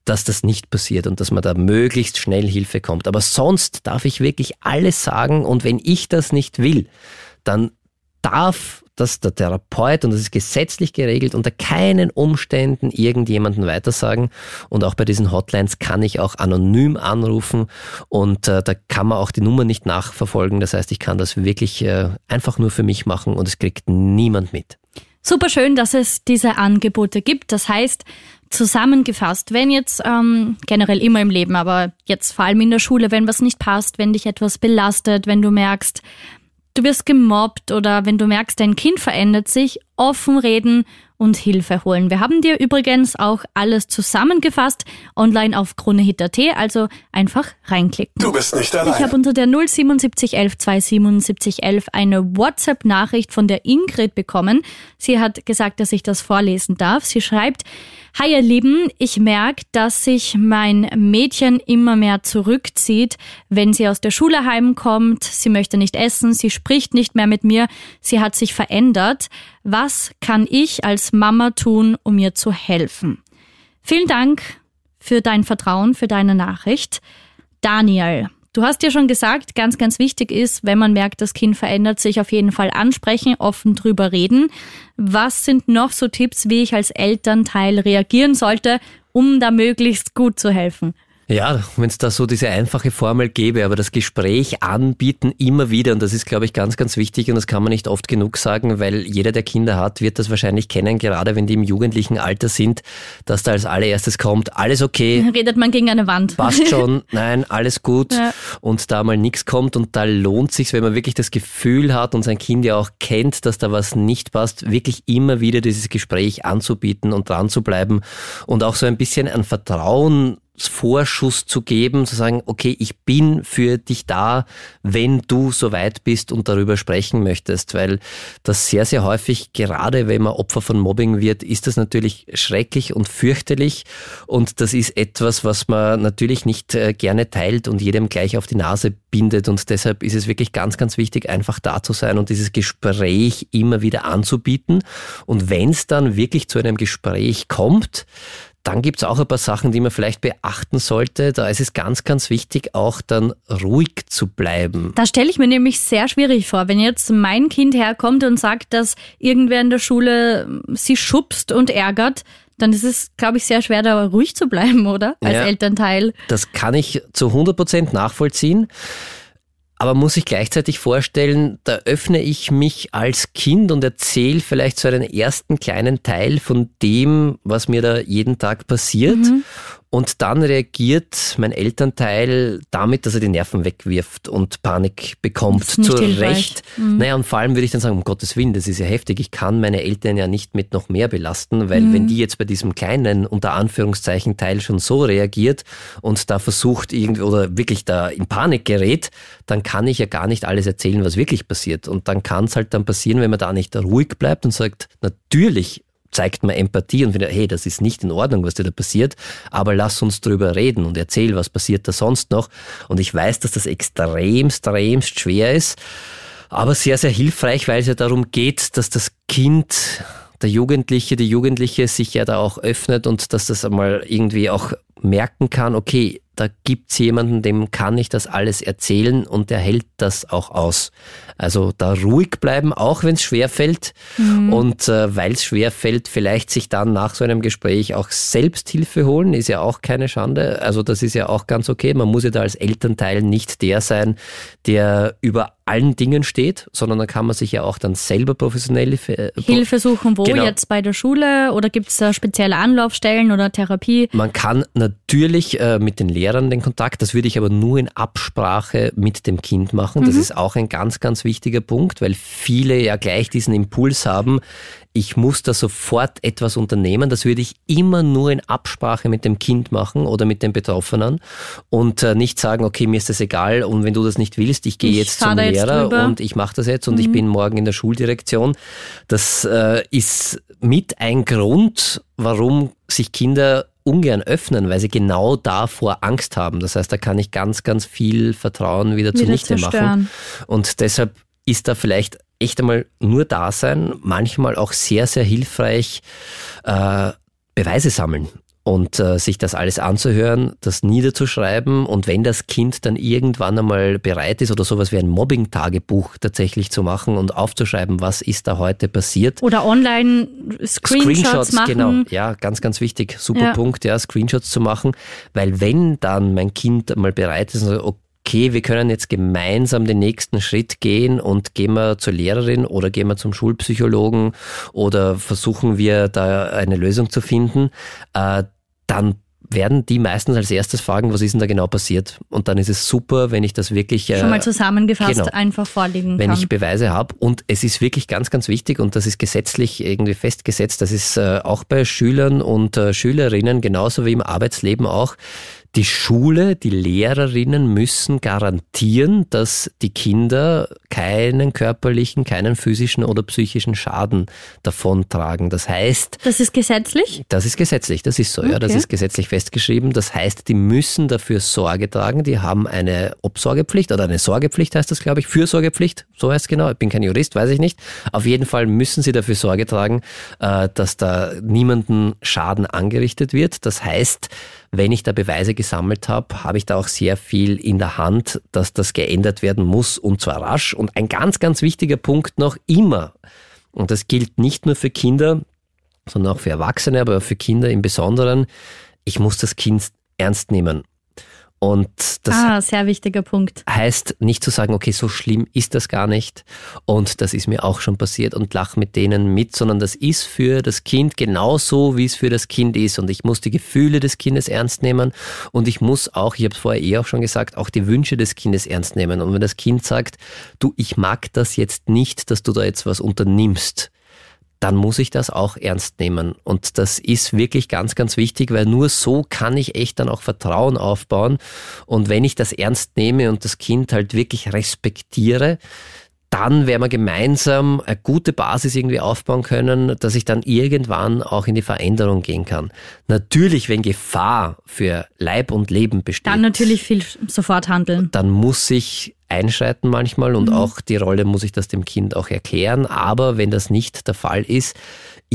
dass das nicht passiert und dass man da möglichst schnell Hilfe kommt. Aber sonst darf ich wirklich alles sagen und wenn ich das nicht will, dann darf das der Therapeut, und das ist gesetzlich geregelt, unter keinen Umständen irgendjemanden weitersagen. Und auch bei diesen Hotlines kann ich auch anonym anrufen und äh, da kann man auch die Nummer nicht nachverfolgen. Das heißt, ich kann das wirklich äh, einfach nur für mich machen und es kriegt niemand mit. Super schön, dass es diese Angebote gibt. Das heißt, zusammengefasst, wenn jetzt ähm, generell immer im Leben, aber jetzt vor allem in der Schule, wenn was nicht passt, wenn dich etwas belastet, wenn du merkst, du wirst gemobbt oder wenn du merkst, dein Kind verändert sich, offen reden und Hilfe holen. Wir haben dir übrigens auch alles zusammengefasst online auf KroneHit.at, also einfach reinklicken. Du bist nicht Ich allein. habe unter der 07711 27711 eine WhatsApp-Nachricht von der Ingrid bekommen. Sie hat gesagt, dass ich das vorlesen darf. Sie schreibt, Hi ihr Lieben, ich merke, dass sich mein Mädchen immer mehr zurückzieht, wenn sie aus der Schule heimkommt. Sie möchte nicht essen, sie spricht nicht mehr mit mir, sie hat sich verändert. Was kann ich als Mama tun, um ihr zu helfen? Vielen Dank für dein Vertrauen, für deine Nachricht. Daniel, du hast ja schon gesagt, ganz, ganz wichtig ist, wenn man merkt, das Kind verändert sich, auf jeden Fall ansprechen, offen drüber reden. Was sind noch so Tipps, wie ich als Elternteil reagieren sollte, um da möglichst gut zu helfen? Ja, wenn es da so diese einfache Formel gäbe, aber das Gespräch anbieten immer wieder, und das ist, glaube ich, ganz, ganz wichtig und das kann man nicht oft genug sagen, weil jeder, der Kinder hat, wird das wahrscheinlich kennen, gerade wenn die im jugendlichen Alter sind, dass da als allererstes kommt, alles okay, Redet man gegen eine Wand. passt schon, nein, alles gut Ja. und da mal nichts kommt und da lohnt sich, wenn man wirklich das Gefühl hat und sein Kind ja auch kennt, dass da was nicht passt, wirklich immer wieder dieses Gespräch anzubieten und dran zu bleiben und auch so ein bisschen an Vertrauen Vorschuss zu geben, zu sagen, okay, ich bin für dich da, wenn du soweit bist und darüber sprechen möchtest, weil das sehr, sehr häufig, gerade wenn man Opfer von Mobbing wird, ist das natürlich schrecklich und fürchterlich. Und das ist etwas, was man natürlich nicht äh, gerne teilt und jedem gleich auf die Nase bindet. Und deshalb ist es wirklich ganz, ganz wichtig, einfach da zu sein und dieses Gespräch immer wieder anzubieten. Und wenn es dann wirklich zu einem Gespräch kommt, dann gibt's auch ein paar Sachen, die man vielleicht beachten sollte. Da ist es ganz, ganz wichtig, auch dann ruhig zu bleiben. Das stelle ich mir nämlich sehr schwierig vor, wenn jetzt mein Kind herkommt und sagt, dass irgendwer in der Schule sie schubst und ärgert, dann ist es, glaube ich, sehr schwer, da ruhig zu bleiben, oder? Als Ja. Elternteil. Das kann ich zu 100 Prozent nachvollziehen. Aber muss ich gleichzeitig vorstellen, da öffne ich mich als Kind und erzähle vielleicht so einen ersten kleinen Teil von dem, was mir da jeden Tag passiert. Und dann reagiert mein Elternteil damit, dass er die Nerven wegwirft und Panik bekommt. Zu. Recht. Naja, und vor allem würde ich dann sagen, um Gottes Willen, das ist ja heftig. Ich kann meine Eltern ja nicht mit noch mehr belasten, weil wenn die jetzt bei diesem kleinen, unter Anführungszeichen, Teil schon so reagiert und da versucht irgendwie oder wirklich da in Panik gerät, dann kann ich ja gar nicht alles erzählen, was wirklich passiert. Und dann kann es halt dann passieren, wenn man da nicht ruhig bleibt und sagt, natürlich zeigt man Empathie und findet, hey, das ist nicht in Ordnung, was dir da passiert, aber lass uns drüber reden und erzähl, was passiert da sonst noch. Und ich weiß, dass das extrem, extremst schwer ist, aber sehr, sehr hilfreich, weil es ja darum geht, dass das Kind, der Jugendliche, die Jugendliche sich ja da auch öffnet und dass das einmal irgendwie auch merken kann, okay, da gibt's jemanden, dem kann ich das alles erzählen und der hält das auch aus. Also da ruhig bleiben, auch wenn es schwer fällt. Und äh, weil es schwer fällt, vielleicht sich dann nach so einem Gespräch auch Selbsthilfe holen, ist ja auch keine Schande. Also das ist ja auch ganz okay. Man muss ja da als Elternteil nicht der sein, der über allen Dingen steht, sondern da kann man sich ja auch dann selber professionelle äh, Hilfe suchen, wo Genau. jetzt bei der Schule oder gibt es da spezielle Anlaufstellen oder Therapie? Man kann natürlich äh, mit den Lehrern den Kontakt. Das würde ich aber nur in Absprache mit dem Kind machen. Das mhm. ist auch ein ganz, ganz wichtiger Punkt, weil viele ja gleich diesen Impuls haben, ich muss da sofort etwas unternehmen. Das würde ich immer nur in Absprache mit dem Kind machen oder mit den Betroffenen und äh, nicht sagen, okay, mir ist das egal und wenn du das nicht willst, ich gehe jetzt zum Lehrer jetzt und ich mache das jetzt und mhm. ich bin morgen in der Schuldirektion. Das äh, ist mit ein Grund, warum sich Kinder ungern öffnen, weil sie genau davor Angst haben. Das heißt, da kann ich ganz, ganz viel Vertrauen wieder, wieder zunichte machen. Und deshalb ist da vielleicht echt einmal nur da sein, manchmal auch sehr, sehr hilfreich äh, Beweise sammeln und äh, sich das alles anzuhören, das niederzuschreiben und wenn das Kind dann irgendwann einmal bereit ist oder sowas wie ein Mobbing-Tagebuch tatsächlich zu machen und aufzuschreiben, was ist da heute passiert. Oder online Screenshots, Screenshots machen. Genau, ja, ganz, ganz wichtig, super ja. Punkt, ja, Screenshots zu machen, weil wenn dann mein Kind mal bereit ist und sagt, okay, wir können jetzt gemeinsam den nächsten Schritt gehen und gehen wir zur Lehrerin oder gehen wir zum Schulpsychologen oder versuchen wir da eine Lösung zu finden, äh, dann werden die meistens als erstes fragen, was ist denn da genau passiert? Und dann ist es super, wenn ich das wirklich äh, schon mal zusammengefasst genau, einfach vorlegen wenn kann. Wenn ich Beweise habe. Und es ist wirklich ganz, ganz wichtig und das ist gesetzlich irgendwie festgesetzt. Das ist äh, auch bei Schülern und äh, Schülerinnen genauso wie im Arbeitsleben auch die Schule, die Lehrerinnen müssen garantieren, dass die Kinder keinen körperlichen, keinen physischen oder psychischen Schaden davontragen. Das heißt. Das ist gesetzlich? Das ist gesetzlich, das ist so, okay. ja. Das ist gesetzlich festgeschrieben. Das heißt, die müssen dafür Sorge tragen. Die haben eine Obsorgepflicht oder eine Sorgepflicht heißt das, glaube ich. Fürsorgepflicht, so heißt es genau. Ich bin kein Jurist, weiß ich nicht. Auf jeden Fall müssen sie dafür Sorge tragen, äh, dass da niemanden Schaden angerichtet wird. Das heißt, wenn ich da Beweise gesammelt habe, habe ich da auch sehr viel in der Hand, dass das geändert werden muss und zwar rasch. Und ein ganz, ganz wichtiger Punkt noch immer, und das gilt nicht nur für Kinder, sondern auch für Erwachsene, aber für Kinder im Besonderen, ich muss das Kind ernst nehmen. Und das ah, sehr wichtiger Punkt. heißt nicht zu sagen, okay, so schlimm ist das gar nicht und das ist mir auch schon passiert und lach mit denen mit, sondern das ist für das Kind genauso, wie es für das Kind ist und ich muss die Gefühle des Kindes ernst nehmen und ich muss auch, ich habe es vorher eh auch schon gesagt, auch die Wünsche des Kindes ernst nehmen. Und wenn das Kind sagt, du, ich mag das jetzt nicht, dass du da jetzt was unternimmst, dann muss ich das auch ernst nehmen. Und das ist wirklich ganz, ganz wichtig, weil nur so kann ich echt dann auch Vertrauen aufbauen. Und wenn ich das ernst nehme und das Kind halt wirklich respektiere, dann werden wir gemeinsam eine gute Basis irgendwie aufbauen können, dass ich dann irgendwann auch in die Veränderung gehen kann. Natürlich, wenn Gefahr für Leib und Leben besteht. Dann natürlich viel sofort handeln. Dann muss ich einschreiten manchmal und mhm. auch die Rolle muss ich das dem Kind auch erklären. Aber wenn das nicht der Fall ist,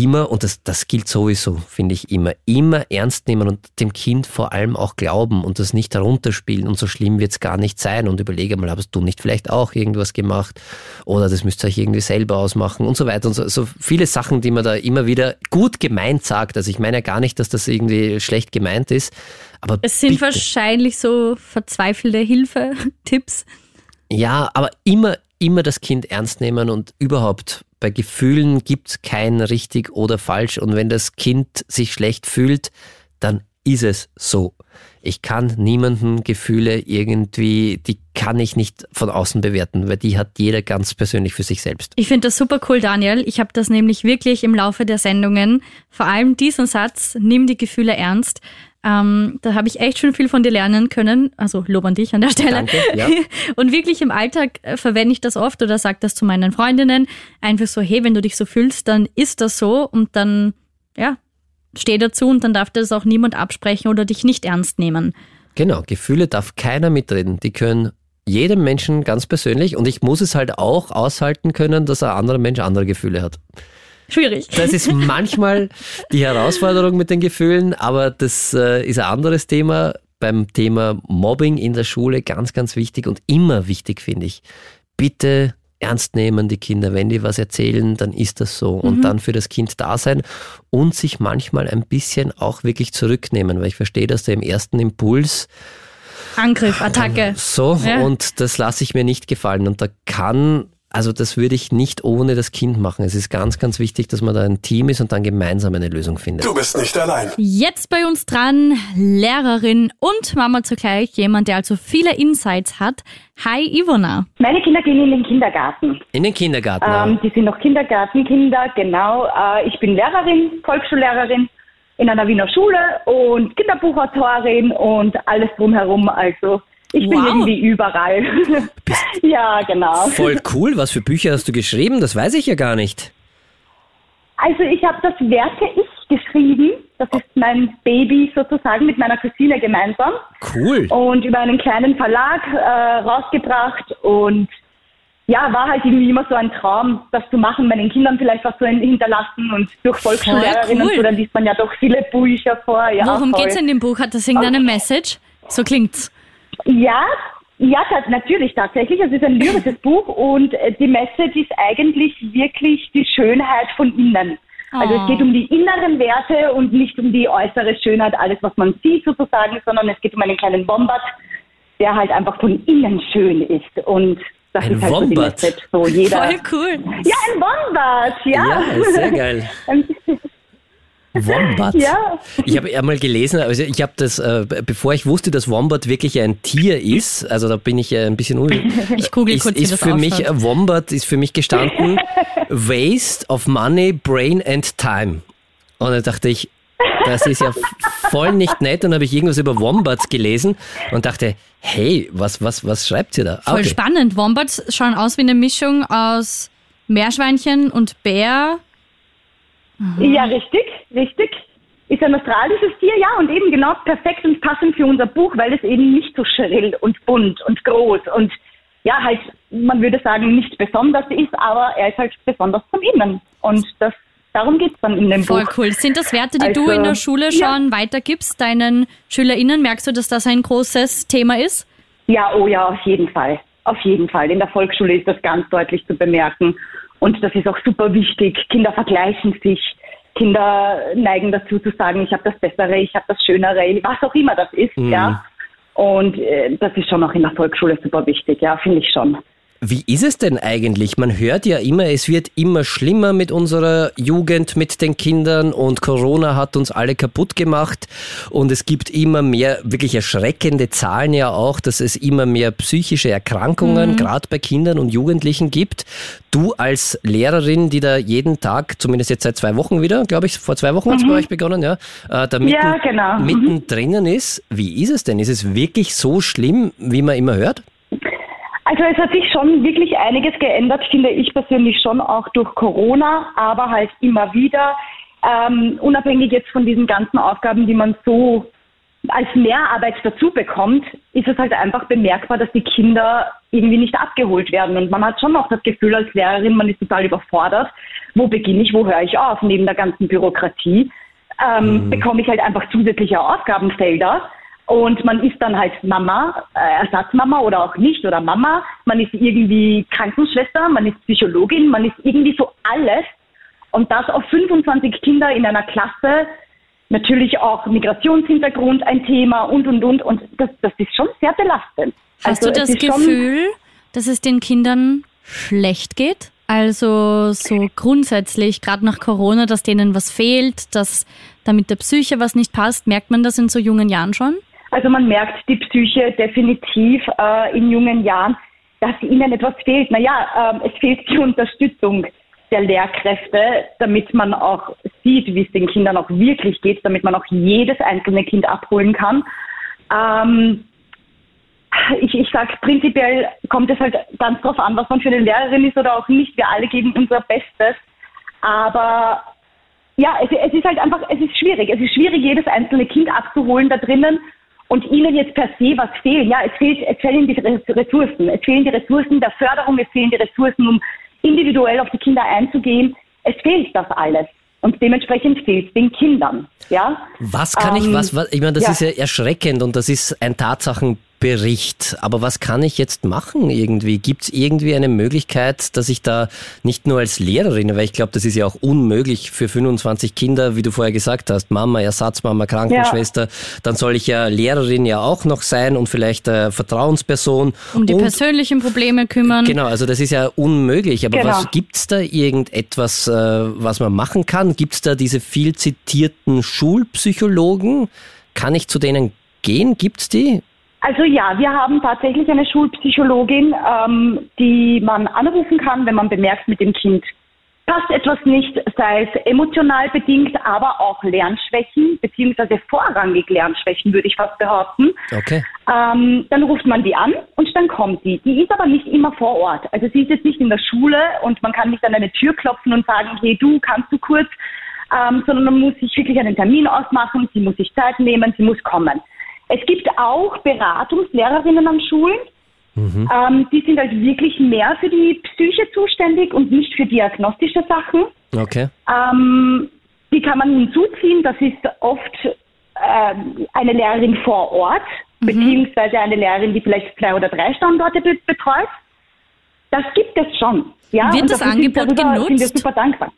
immer, und das, das gilt sowieso, finde ich immer, immer ernst nehmen und dem Kind vor allem auch glauben und das nicht herunterspielen und so schlimm wird es gar nicht sein und überlege mal, hast du nicht vielleicht auch irgendwas gemacht oder das müsst ihr euch irgendwie selber ausmachen und so weiter und so, so viele Sachen, die man da immer wieder gut gemeint sagt. Also ich meine ja gar nicht, dass das irgendwie schlecht gemeint ist, aber es sind bitte. wahrscheinlich so verzweifelte Hilfe-Tipps. Ja, aber immer, immer das Kind ernst nehmen und überhaupt bei Gefühlen gibt es kein richtig oder falsch. Und wenn das Kind sich schlecht fühlt, dann ist es so. Ich kann niemanden Gefühle irgendwie, die kann ich nicht von außen bewerten, weil die hat jeder ganz persönlich für sich selbst. Ich finde das super cool, Daniel. Ich habe das nämlich wirklich im Laufe der Sendungen, vor allem diesen Satz, nimm die Gefühle ernst, ähm, da habe ich echt schon viel von dir lernen können. Also Lob an dich an der Stelle. Danke, ja. Und wirklich im Alltag äh, verwende ich das oft oder sage das zu meinen Freundinnen. Einfach so, hey, wenn du dich so fühlst, dann ist das so und dann, ja, steh dazu und dann darf das auch niemand absprechen oder dich nicht ernst nehmen. Genau, Gefühle darf keiner mitreden. Die können jedem Menschen ganz persönlich und ich muss es halt auch aushalten können, dass ein anderer Mensch andere Gefühle hat schwierig. Das ist manchmal die Herausforderung mit den Gefühlen, aber das äh, ist ein anderes Thema. Beim Thema Mobbing in der Schule ganz, ganz wichtig und immer wichtig, finde ich. Bitte ernst nehmen, die Kinder. Wenn die was erzählen, dann ist das so. Und mhm. dann für das Kind da sein und sich manchmal ein bisschen auch wirklich zurücknehmen, weil ich verstehe, dass der im ersten Impuls Angriff, Attacke. So, ja. und das lasse ich mir nicht gefallen. Und da kann also das würde ich nicht ohne das Kind machen. Es ist ganz, ganz wichtig, dass man da ein Team ist und dann gemeinsam eine Lösung findet. Du bist nicht allein. Jetzt bei uns dran Lehrerin und Mama zugleich, jemand, der also viele Insights hat. Hi Ivona. Meine Kinder gehen in den Kindergarten. In den Kindergarten. ja. Ähm, die sind noch Kindergartenkinder, genau. Äh, ich bin Lehrerin, Volksschullehrerin in einer Wiener Schule und Kinderbuchautorin und alles drumherum. Also ich bin Wow. irgendwie überall. ja, genau. Voll cool. Was für Bücher hast du geschrieben? Das weiß ich ja gar nicht. Also ich habe das Werke Ich geschrieben. Das ist mein Baby sozusagen mit meiner Cousine gemeinsam. Cool. und über einen kleinen Verlag äh, rausgebracht und ja, war halt irgendwie immer so ein Traum, das zu machen, meinen Kindern vielleicht was zu hinterlassen und durch Volksschullehrerin cool. und so, dann liest man ja doch viele Bücher vor. Ja, Worum voll. geht's in dem Buch? Hat das irgendeine Message? So klingt's. Ja, ja, natürlich tatsächlich. Es ist ein lyrisches Buch und äh, die Message ist eigentlich wirklich die Schönheit von innen. Also es geht um die inneren Werte und nicht um die äußere Schönheit, alles was man sieht sozusagen, sondern es geht um einen kleinen Wombat, der halt einfach von innen schön ist und das Ein ist halt so die Wombat? Message. So jeder. Voll cool. Ja, ein Wombat, ja. Ja, sehr geil. Wombat. Ja. Ich habe einmal gelesen, also ich habe das, äh, bevor ich wusste, dass Wombat wirklich ein Tier ist, also da bin ich äh, ein bisschen un Ich google ist, kurz, ist für mich ausschaut. äh, Wombat ist für mich gestanden Waste of Money, Brain and Time. Und da dachte ich, das ist ja voll nicht nett. Dann habe ich irgendwas über Wombats gelesen und dachte, hey, was, was, was schreibt ihr da? Ah, Voll okay. spannend. Wombats schauen aus wie eine Mischung aus Meerschweinchen und Bär. Ja, richtig, richtig. Ist ein australisches Tier, ja, und eben genau perfekt und passend für unser Buch, weil es eben nicht so schrill und bunt und groß und ja, halt, man würde sagen, nicht besonders ist, aber er ist halt besonders von innen. Und das, darum geht's dann in dem Voll Buch. cool. Sind das Werte, die du Also, in der Schule ja. schon weitergibst, deinen SchülerInnen? Merkst du, dass das ein großes Thema ist? Ja, oh ja, auf jeden Fall. Auf jeden Fall. In der Volksschule ist das ganz deutlich zu bemerken. Und das ist auch super wichtig. Kinder vergleichen sich. Kinder neigen dazu zu sagen, ich habe das Bessere, ich habe das Schönere, was auch immer das ist, ja. Und äh, das ist schon auch in der Volksschule super wichtig, ja, finde ich schon. Wie ist es denn eigentlich? Man hört ja immer, es wird immer schlimmer mit unserer Jugend, mit den Kindern und Corona hat uns alle kaputt gemacht und es gibt immer mehr wirklich erschreckende Zahlen ja auch, dass es immer mehr psychische Erkrankungen gerade bei Kindern und Jugendlichen gibt. Du als Lehrerin, die da jeden Tag, zumindest jetzt seit zwei Wochen wieder, glaube ich, vor zwei Wochen hat es bei euch begonnen, ja, äh, da mitten, Ja, genau. Mhm. mittendrin ist, wie ist es denn? Ist es wirklich so schlimm, wie man immer hört? Also es hat sich schon wirklich einiges geändert, finde ich persönlich schon auch durch Corona, aber halt immer wieder, ähm, unabhängig jetzt von diesen ganzen Aufgaben, die man so als Mehrarbeit dazu bekommt, ist es halt einfach bemerkbar, dass die Kinder irgendwie nicht abgeholt werden. Und man hat schon auch das Gefühl als Lehrerin, man ist total überfordert. Wo beginne ich, wo höre ich auf? Neben der ganzen Bürokratie ähm, bekomme ich halt einfach zusätzliche Aufgabenfelder. Und man ist dann halt Mama, äh, Ersatzmama oder auch nicht oder Mama. Man ist irgendwie Krankenschwester, man ist Psychologin, man ist irgendwie so alles. Und das auf 25 Kinder in einer Klasse. Natürlich auch Migrationshintergrund ein Thema und, und, und. Und das, das ist schon sehr belastend. Hast Also du das Gefühl, dass es den Kindern schlecht geht? Also so grundsätzlich, gerade nach Corona, dass denen was fehlt, dass da mit der Psyche was nicht passt. Merkt man das in so jungen Jahren schon? Also man merkt die Psyche definitiv äh, in jungen Jahren, dass ihnen etwas fehlt. Naja, ähm, es fehlt die Unterstützung der Lehrkräfte, damit man auch sieht, wie es den Kindern auch wirklich geht, damit man auch jedes einzelne Kind abholen kann. Ähm, ich, ich sage, prinzipiell kommt es halt ganz drauf an, was man für eine Lehrerin ist oder auch nicht. Wir alle geben unser Bestes. Aber ja, es, es ist halt einfach, es ist schwierig. Es ist schwierig, jedes einzelne Kind abzuholen da drinnen und ihnen jetzt per se was fehlen. Ja, es, fehlt, es fehlen die Ressourcen. Es fehlen die Ressourcen der Förderung, es fehlen die Ressourcen, um individuell auf die Kinder einzugehen. Es fehlt das alles. Und dementsprechend fehlt es den Kindern. Ja? Was kann ich, Ähm, was, was, ich meine, das ja. ist ja erschreckend und das ist ein Bericht. Aber was kann ich jetzt machen irgendwie? Gibt es irgendwie eine Möglichkeit, dass ich da nicht nur als Lehrerin, weil ich glaube, das ist ja auch unmöglich für 25 Kinder, wie du vorher gesagt hast, Mama, Ersatzmama, Krankenschwester, ja. dann soll ich ja Lehrerin ja auch noch sein und vielleicht äh, Vertrauensperson. Um die und, persönlichen Probleme kümmern. Genau, also das ist ja unmöglich. Aber genau. was gibt's da irgendetwas, äh, was man machen kann? Gibt's da diese viel zitierten Schulpsychologen? Kann ich zu denen gehen? Gibt's die? Also ja, wir haben tatsächlich eine Schulpsychologin, ähm, die man anrufen kann, wenn man bemerkt, mit dem Kind passt etwas nicht, sei es emotional bedingt, aber auch Lernschwächen, beziehungsweise vorrangig Lernschwächen, würde ich fast behaupten. Okay. Ähm, dann ruft man die an und dann kommt die. Die ist aber nicht immer vor Ort. Also sie ist jetzt nicht in der Schule und man kann nicht an eine Tür klopfen und sagen, hey du, kannst du kurz, ähm, sondern man muss sich wirklich einen Termin ausmachen, sie muss sich Zeit nehmen, sie muss kommen. Es gibt auch Beratungslehrerinnen an Schulen. Mhm. Ähm, die sind halt wirklich mehr für die Psyche zuständig und nicht für diagnostische Sachen. Okay. Ähm, die kann man hinzuziehen. Das ist oft äh, eine Lehrerin vor Ort, mhm. beziehungsweise eine Lehrerin, die vielleicht zwei oder drei Standorte be betreut. Das gibt es schon. Ja? Wird das Angebot darüber, genutzt? Sind wir super dankbar.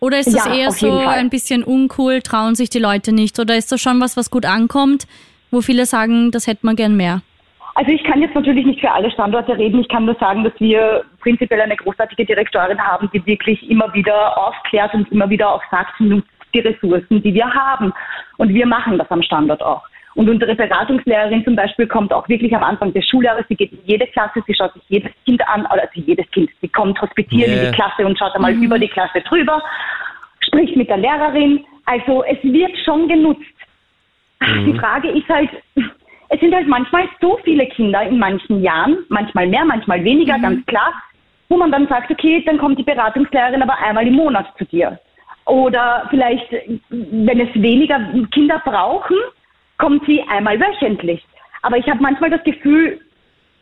Oder ist das ja, eher so ein bisschen uncool, trauen sich die Leute nicht? Oder ist das schon was, was gut ankommt? Wo viele sagen, das hätte man gern mehr? Also ich kann jetzt natürlich nicht für alle Standorte reden. Ich kann nur sagen, dass wir prinzipiell eine großartige Direktorin haben, die wirklich immer wieder aufklärt und immer wieder auch sagt, nutzt die Ressourcen, die wir haben. Und wir machen das am Standort auch. Und unsere Beratungslehrerin zum Beispiel kommt auch wirklich am Anfang des Schuljahres, sie geht in jede Klasse, sie schaut sich jedes Kind an, also jedes Kind, sie kommt hospitieren yeah. in die Klasse und schaut einmal mhm. über die Klasse drüber, spricht mit der Lehrerin. Also es wird schon genutzt. Mhm. Die Frage ist halt, es sind halt manchmal so viele Kinder in manchen Jahren, manchmal mehr, manchmal weniger, mhm. ganz klar, wo man dann sagt, okay, dann kommt die Beratungslehrerin aber einmal im Monat zu dir. Oder vielleicht, wenn es weniger Kinder brauchen, kommt sie einmal wöchentlich. Aber ich habe manchmal das Gefühl,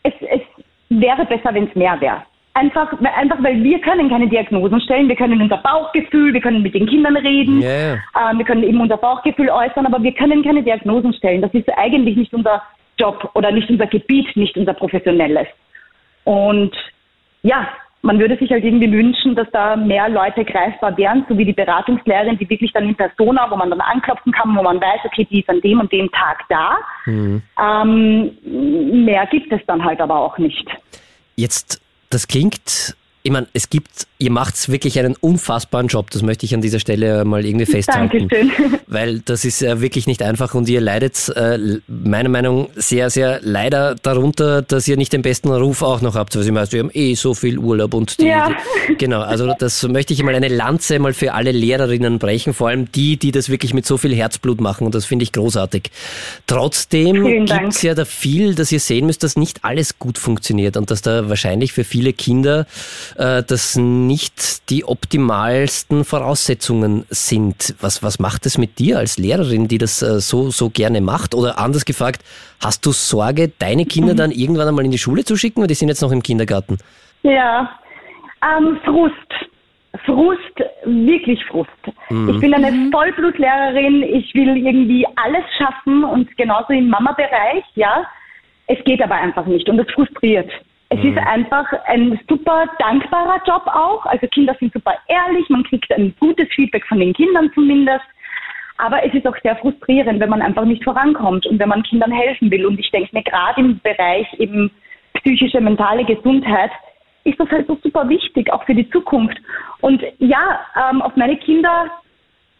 es, es wäre besser, wenn es mehr wäre. Einfach, einfach, weil wir können keine Diagnosen stellen. Wir können unser Bauchgefühl, wir können mit den Kindern reden, yeah. äh, wir können eben unser Bauchgefühl äußern, aber wir können keine Diagnosen stellen. Das ist eigentlich nicht unser Job oder nicht unser Gebiet, nicht unser professionelles. Und ja, man würde sich halt irgendwie wünschen, dass da mehr Leute greifbar wären, so wie die Beratungslehrerin, die wirklich dann in Persona, wo man dann anklopfen kann, wo man weiß, okay, die ist an dem und dem Tag da. Mhm. Ähm, mehr gibt es dann halt aber auch nicht. Jetzt das klingt, ich meine, es gibt ihr macht wirklich einen unfassbaren Job. Das möchte ich an dieser Stelle mal irgendwie festhalten. Dankeschön. Weil das ist äh, wirklich nicht einfach und ihr leidet äh, meiner Meinung sehr, sehr leider darunter, dass ihr nicht den besten Ruf auch noch habt. Also ich meine, wir haben eh so viel Urlaub und die, ja. genau. Also das möchte ich mal eine Lanze mal für alle Lehrerinnen brechen, vor allem die, die das wirklich mit so viel Herzblut machen und das finde ich großartig. Trotzdem gibt es ja da viel, dass ihr sehen müsst, dass nicht alles gut funktioniert und dass da wahrscheinlich für viele Kinder das nicht die optimalsten Voraussetzungen sind. Was, was macht es mit dir als Lehrerin, die das äh, so, so gerne macht? Oder anders gefragt, hast du Sorge, deine Kinder dann irgendwann einmal in die Schule zu schicken oder die sind jetzt noch im Kindergarten? Ja, ähm, Frust. Frust, wirklich Frust. Mhm. Ich bin eine mhm. Vollblutlehrerin, ich will irgendwie alles schaffen und genauso im Mama-Bereich, ja. Es geht aber einfach nicht und es frustriert. Es mhm. ist einfach ein super dankbarer Job auch. Also Kinder sind super ehrlich, man kriegt ein gutes Feedback von den Kindern zumindest. Aber es ist auch sehr frustrierend, wenn man einfach nicht vorankommt und wenn man Kindern helfen will. Und ich denke mir gerade im Bereich eben psychische, mentale Gesundheit ist das halt so super wichtig, auch für die Zukunft. Und ja, ähm, auf meine Kinder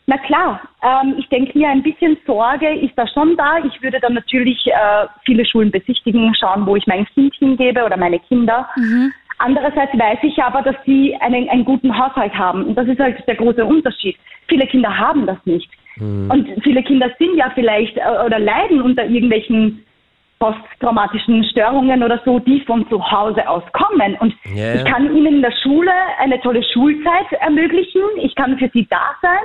na klar, ähm, ich denke mir, ein bisschen Sorge ist da schon da. Ich würde dann natürlich äh, viele Schulen besichtigen, schauen, wo ich mein Kind hingebe oder meine Kinder. Mhm. Andererseits weiß ich aber, dass sie einen, einen guten Haushalt haben. Und das ist halt der große Unterschied. Viele Kinder haben das nicht. Mhm. Und viele Kinder sind ja vielleicht äh, oder leiden unter irgendwelchen posttraumatischen Störungen oder so, die von zu Hause aus kommen. Und yeah. ich kann ihnen in der Schule eine tolle Schulzeit ermöglichen. Ich kann für sie da sein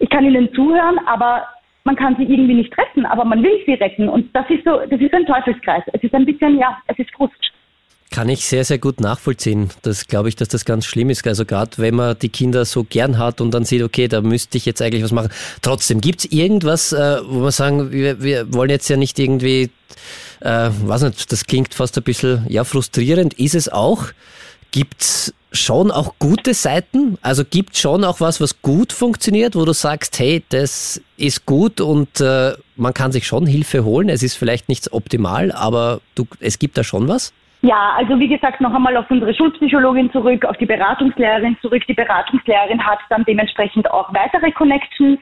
ich kann ihnen zuhören, aber man kann sie irgendwie nicht retten, aber man will sie retten. Und das ist so, das ist ein Teufelskreis. Es ist ein bisschen, ja, es ist Frust. Kann ich sehr, sehr gut nachvollziehen. Das glaube ich, dass das ganz schlimm ist. Also gerade wenn man die Kinder so gern hat und dann sieht, okay, da müsste ich jetzt eigentlich was machen. Trotzdem, gibt es irgendwas, äh, wo wir sagen, wir, wir wollen jetzt ja nicht irgendwie Äh, weiß nicht, das klingt fast ein bisschen ja, frustrierend, ist es auch. Gibt's schon auch gute Seiten? Also gibt schon auch was, was gut funktioniert, wo du sagst, hey, das ist gut und äh, man kann sich schon Hilfe holen. Es ist vielleicht nicht optimal, aber du, es gibt da schon was? Ja, also wie gesagt, noch einmal auf unsere Schulpsychologin zurück, auf die Beratungslehrerin zurück. Die Beratungslehrerin hat dann dementsprechend auch weitere Connections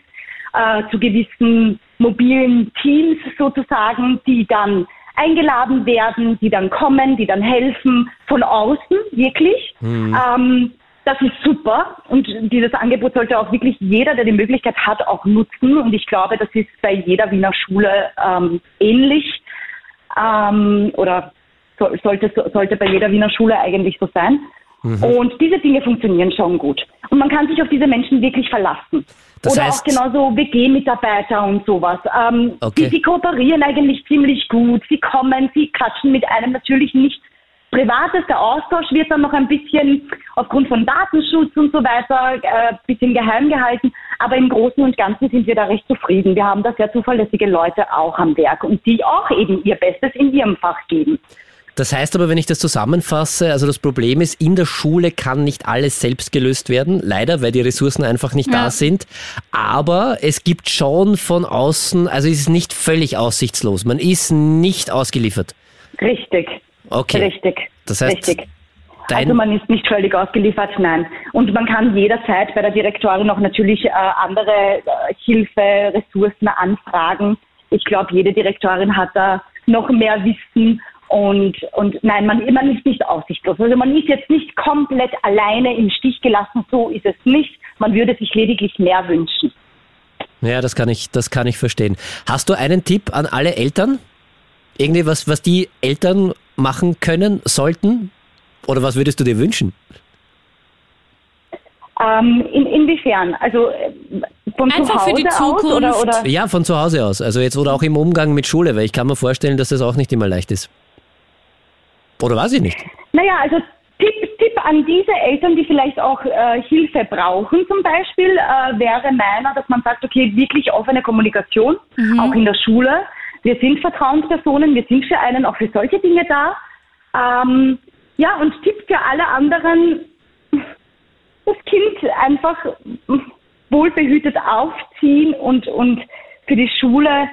äh, zu gewissen mobilen Teams sozusagen, die dann eingeladen werden, die dann kommen, die dann helfen, von außen wirklich. Mhm. Ähm, das ist super und dieses Angebot sollte auch wirklich jeder, der die Möglichkeit hat, auch nutzen. Und ich glaube, das ist bei jeder Wiener Schule ähm, ähnlich ähm, oder so, sollte, sollte bei jeder Wiener Schule eigentlich so sein. Mhm. Und diese Dinge funktionieren schon gut. Und man kann sich auf diese Menschen wirklich verlassen. Das Oder heißt, auch genauso WG-Mitarbeiter und sowas. Ähm, okay. die, die kooperieren eigentlich ziemlich gut. Sie kommen, sie quatschen mit einem natürlich nicht Privates. Der Austausch wird dann noch ein bisschen aufgrund von Datenschutz und so weiter ein äh, bisschen geheim gehalten. Aber im Großen und Ganzen sind wir da recht zufrieden. Wir haben da sehr zuverlässige Leute auch am Werk und die auch eben ihr Bestes in ihrem Fach geben. Das heißt aber, wenn ich das zusammenfasse, also das Problem ist, in der Schule kann nicht alles selbst gelöst werden, leider, weil die Ressourcen einfach nicht ja. da sind. Aber es gibt schon von außen, also es ist nicht völlig aussichtslos. Man ist nicht ausgeliefert. Richtig. Okay. Richtig. Das heißt, Richtig. Also man ist nicht völlig ausgeliefert, nein. Und man kann jederzeit bei der Direktorin noch natürlich äh, andere äh, Hilfe, Ressourcen anfragen. Ich glaube, jede Direktorin hat da noch mehr Wissen und, und nein, man, man ist nicht aussichtslos. Also man ist jetzt nicht komplett alleine im Stich gelassen, so ist es nicht. Man würde sich lediglich mehr wünschen. Ja, das kann ich, das kann ich verstehen. Hast du einen Tipp an alle Eltern? Irgendwie was, was die Eltern machen können, sollten? Oder was würdest du dir wünschen? Ähm, in, inwiefern? Also äh, von Einfach zu Hause für die Zukunft. aus oder, oder? Ja, von zu Hause aus. Also jetzt oder auch im Umgang mit Schule, weil ich kann mir vorstellen, dass das auch nicht immer leicht ist. Oder weiß ich nicht? Naja, also Tipp, Tipp an diese Eltern, die vielleicht auch äh, Hilfe brauchen zum Beispiel, äh, wäre meiner, dass man sagt, okay, wirklich offene Kommunikation, mhm. auch in der Schule. Wir sind Vertrauenspersonen, wir sind für einen auch für solche Dinge da. Ähm, ja, und Tipp für alle anderen, das Kind einfach wohlbehütet aufziehen und, und für die Schule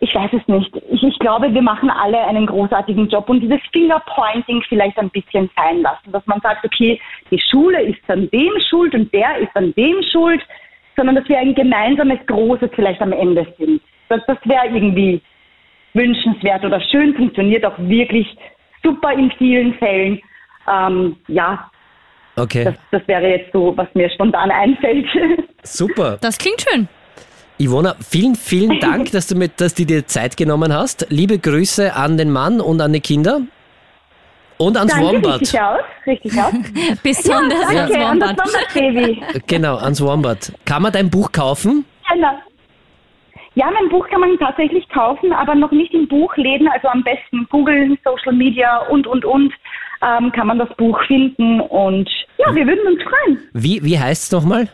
ich weiß es nicht. Ich, ich, glaube, wir machen alle einen großartigen Job und dieses Fingerpointing vielleicht ein bisschen sein lassen, dass man sagt, okay, die Schule ist an dem schuld und der ist an dem schuld, sondern dass wir ein gemeinsames Großes vielleicht am Ende sind. Das, das wäre irgendwie wünschenswert oder schön, funktioniert auch wirklich super in vielen Fällen. Ähm, ja. Okay. Das, das wäre jetzt so, was mir spontan einfällt. Super. Das klingt schön. Ivona, vielen, vielen Dank, dass du, mit, dass du dir Zeit genommen hast. Liebe Grüße an den Mann und an die Kinder. Und ans danke, Wombat. Richtig aus, richtig aus. Besonders ja, danke, ans Wombat. An das Wombat-Baby. Genau, ans Wombat. Kann man dein Buch kaufen? Genau. Ja, mein Buch kann man tatsächlich kaufen, aber noch nicht in Buchläden. Also am besten googeln, Social Media und, und, und ähm, kann man das Buch finden. Und ja, wir würden uns freuen. Wie, wie heißt es nochmal?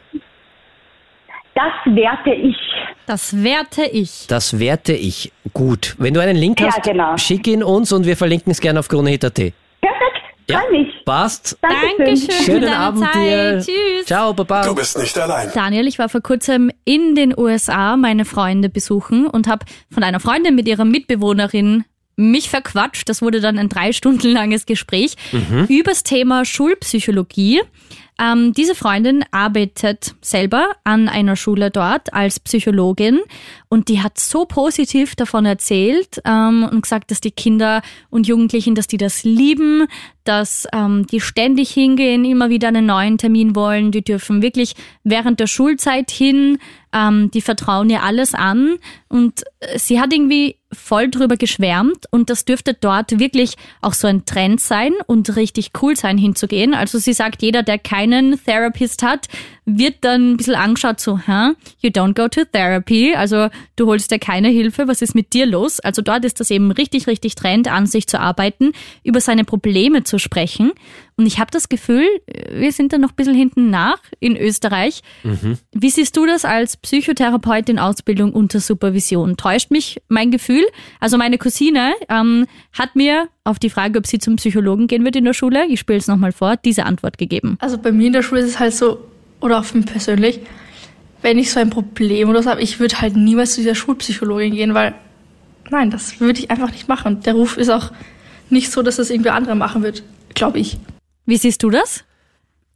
Das werte ich. Das werte ich. Das werte ich. Gut. Wenn du einen Link Ja, hast, genau. schick ihn uns und wir verlinken es gerne auf kronehit.at. Perfekt, Ja, freue mich. passt. Dankeschön. Schönen deine Abend Zeit. dir. Tschüss. Ciao, Baba. Du bist nicht allein. Daniel, ich war vor kurzem in den USA meine Freunde besuchen und habe von einer Freundin mit ihrer Mitbewohnerin mich verquatscht. Das wurde dann ein drei Stunden langes Gespräch übers Thema Schulpsychologie. Ähm, diese Freundin arbeitet selber an einer Schule dort als Psychologin und die hat so positiv davon erzählt ähm, und gesagt, dass die Kinder und Jugendlichen, dass die das lieben, dass ähm, die ständig hingehen, immer wieder einen neuen Termin wollen, die dürfen wirklich während der Schulzeit hin, ähm, die vertrauen ihr alles an und äh, sie hat irgendwie voll drüber geschwärmt und das dürfte dort wirklich auch so ein Trend sein und richtig cool sein hinzugehen. Also sie sagt, jeder, der keinen Therapist hat, wird dann ein bisschen angeschaut so, hä, you don't go to therapy, also du holst dir keine Hilfe, was ist mit dir los? Also dort ist das eben richtig, richtig Trend, an sich zu arbeiten, über seine Probleme zu sprechen Und ich habe das Gefühl, wir sind da noch ein bisschen hinten nach in Österreich. Mhm. Wie siehst du das als Psychotherapeut in Ausbildung unter Supervision? Täuscht mich mein Gefühl? Also meine Cousine ähm, hat mir auf die Frage, ob sie zum Psychologen gehen wird in der Schule, ich spiele es nochmal vor, diese Antwort gegeben. Also bei mir in der Schule ist es halt so, oder auch für mich persönlich, wenn ich so ein Problem oder so habe, ich würde halt niemals zu dieser Schulpsychologin gehen, weil nein, das würde ich einfach nicht machen. Der Ruf ist auch nicht so, dass das irgendwie andere machen wird, glaube ich. Wie siehst du das?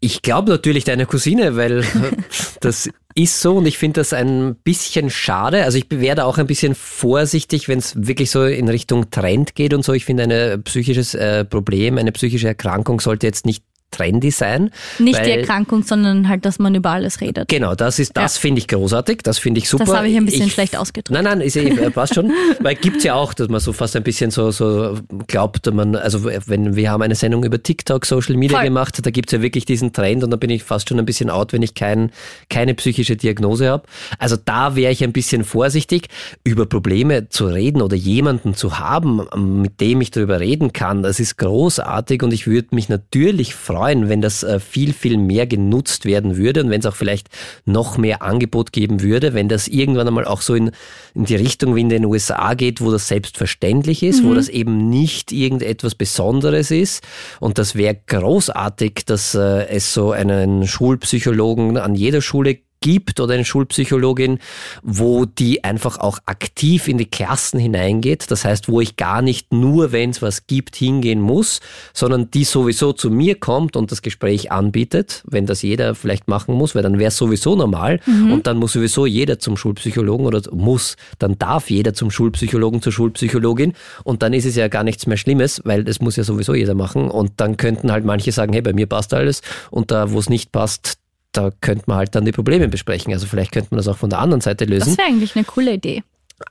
Ich glaube natürlich deine Cousine, weil das ist so und ich finde das ein bisschen schade. Also ich werde auch ein bisschen vorsichtig, wenn es wirklich so in Richtung Trend geht und so. Ich finde, ein psychisches äh, Problem, eine psychische Erkrankung sollte jetzt nicht trendy sein. Nicht die Erkrankung, sondern halt, dass man über alles redet. Genau, das ist, das ja. finde ich großartig, das finde ich super. Das habe ich ein bisschen ich, schlecht ausgedrückt. Nein, nein, ist, passt schon. Weil gibt es ja auch, dass man so fast ein bisschen so, so glaubt, man, also wenn wir haben eine Sendung über TikTok, Social Media Voll. gemacht, da gibt es ja wirklich diesen Trend und da bin ich fast schon ein bisschen out, wenn ich kein, keine psychische Diagnose habe. Also da wäre ich ein bisschen vorsichtig, über Probleme zu reden oder jemanden zu haben, mit dem ich darüber reden kann. Das ist großartig und ich würde mich natürlich freuen, freuen, wenn das äh, viel, viel mehr genutzt werden würde und wenn es auch vielleicht noch mehr Angebot geben würde, wenn das irgendwann einmal auch so in, in die Richtung wie in den USA geht, wo das selbstverständlich ist, mhm. wo das eben nicht irgendetwas Besonderes ist. Und das wäre großartig, dass äh, es so einen Schulpsychologen an jeder Schule gibt oder eine Schulpsychologin, wo die einfach auch aktiv in die Klassen hineingeht. Das heißt, wo ich gar nicht nur, wenn es was gibt, hingehen muss, sondern die sowieso zu mir kommt und das Gespräch anbietet, wenn das jeder vielleicht machen muss, weil dann wäre es sowieso normal mhm. und dann muss sowieso jeder zum Schulpsychologen oder muss, dann darf jeder zum Schulpsychologen, zur Schulpsychologin und dann ist es ja gar nichts mehr Schlimmes, weil das muss ja sowieso jeder machen und dann könnten halt manche sagen, hey, bei mir passt alles und da, wo es nicht passt, da könnte man halt dann die Probleme besprechen. Also vielleicht könnte man das auch von der anderen Seite lösen. Das wäre eigentlich eine coole Idee.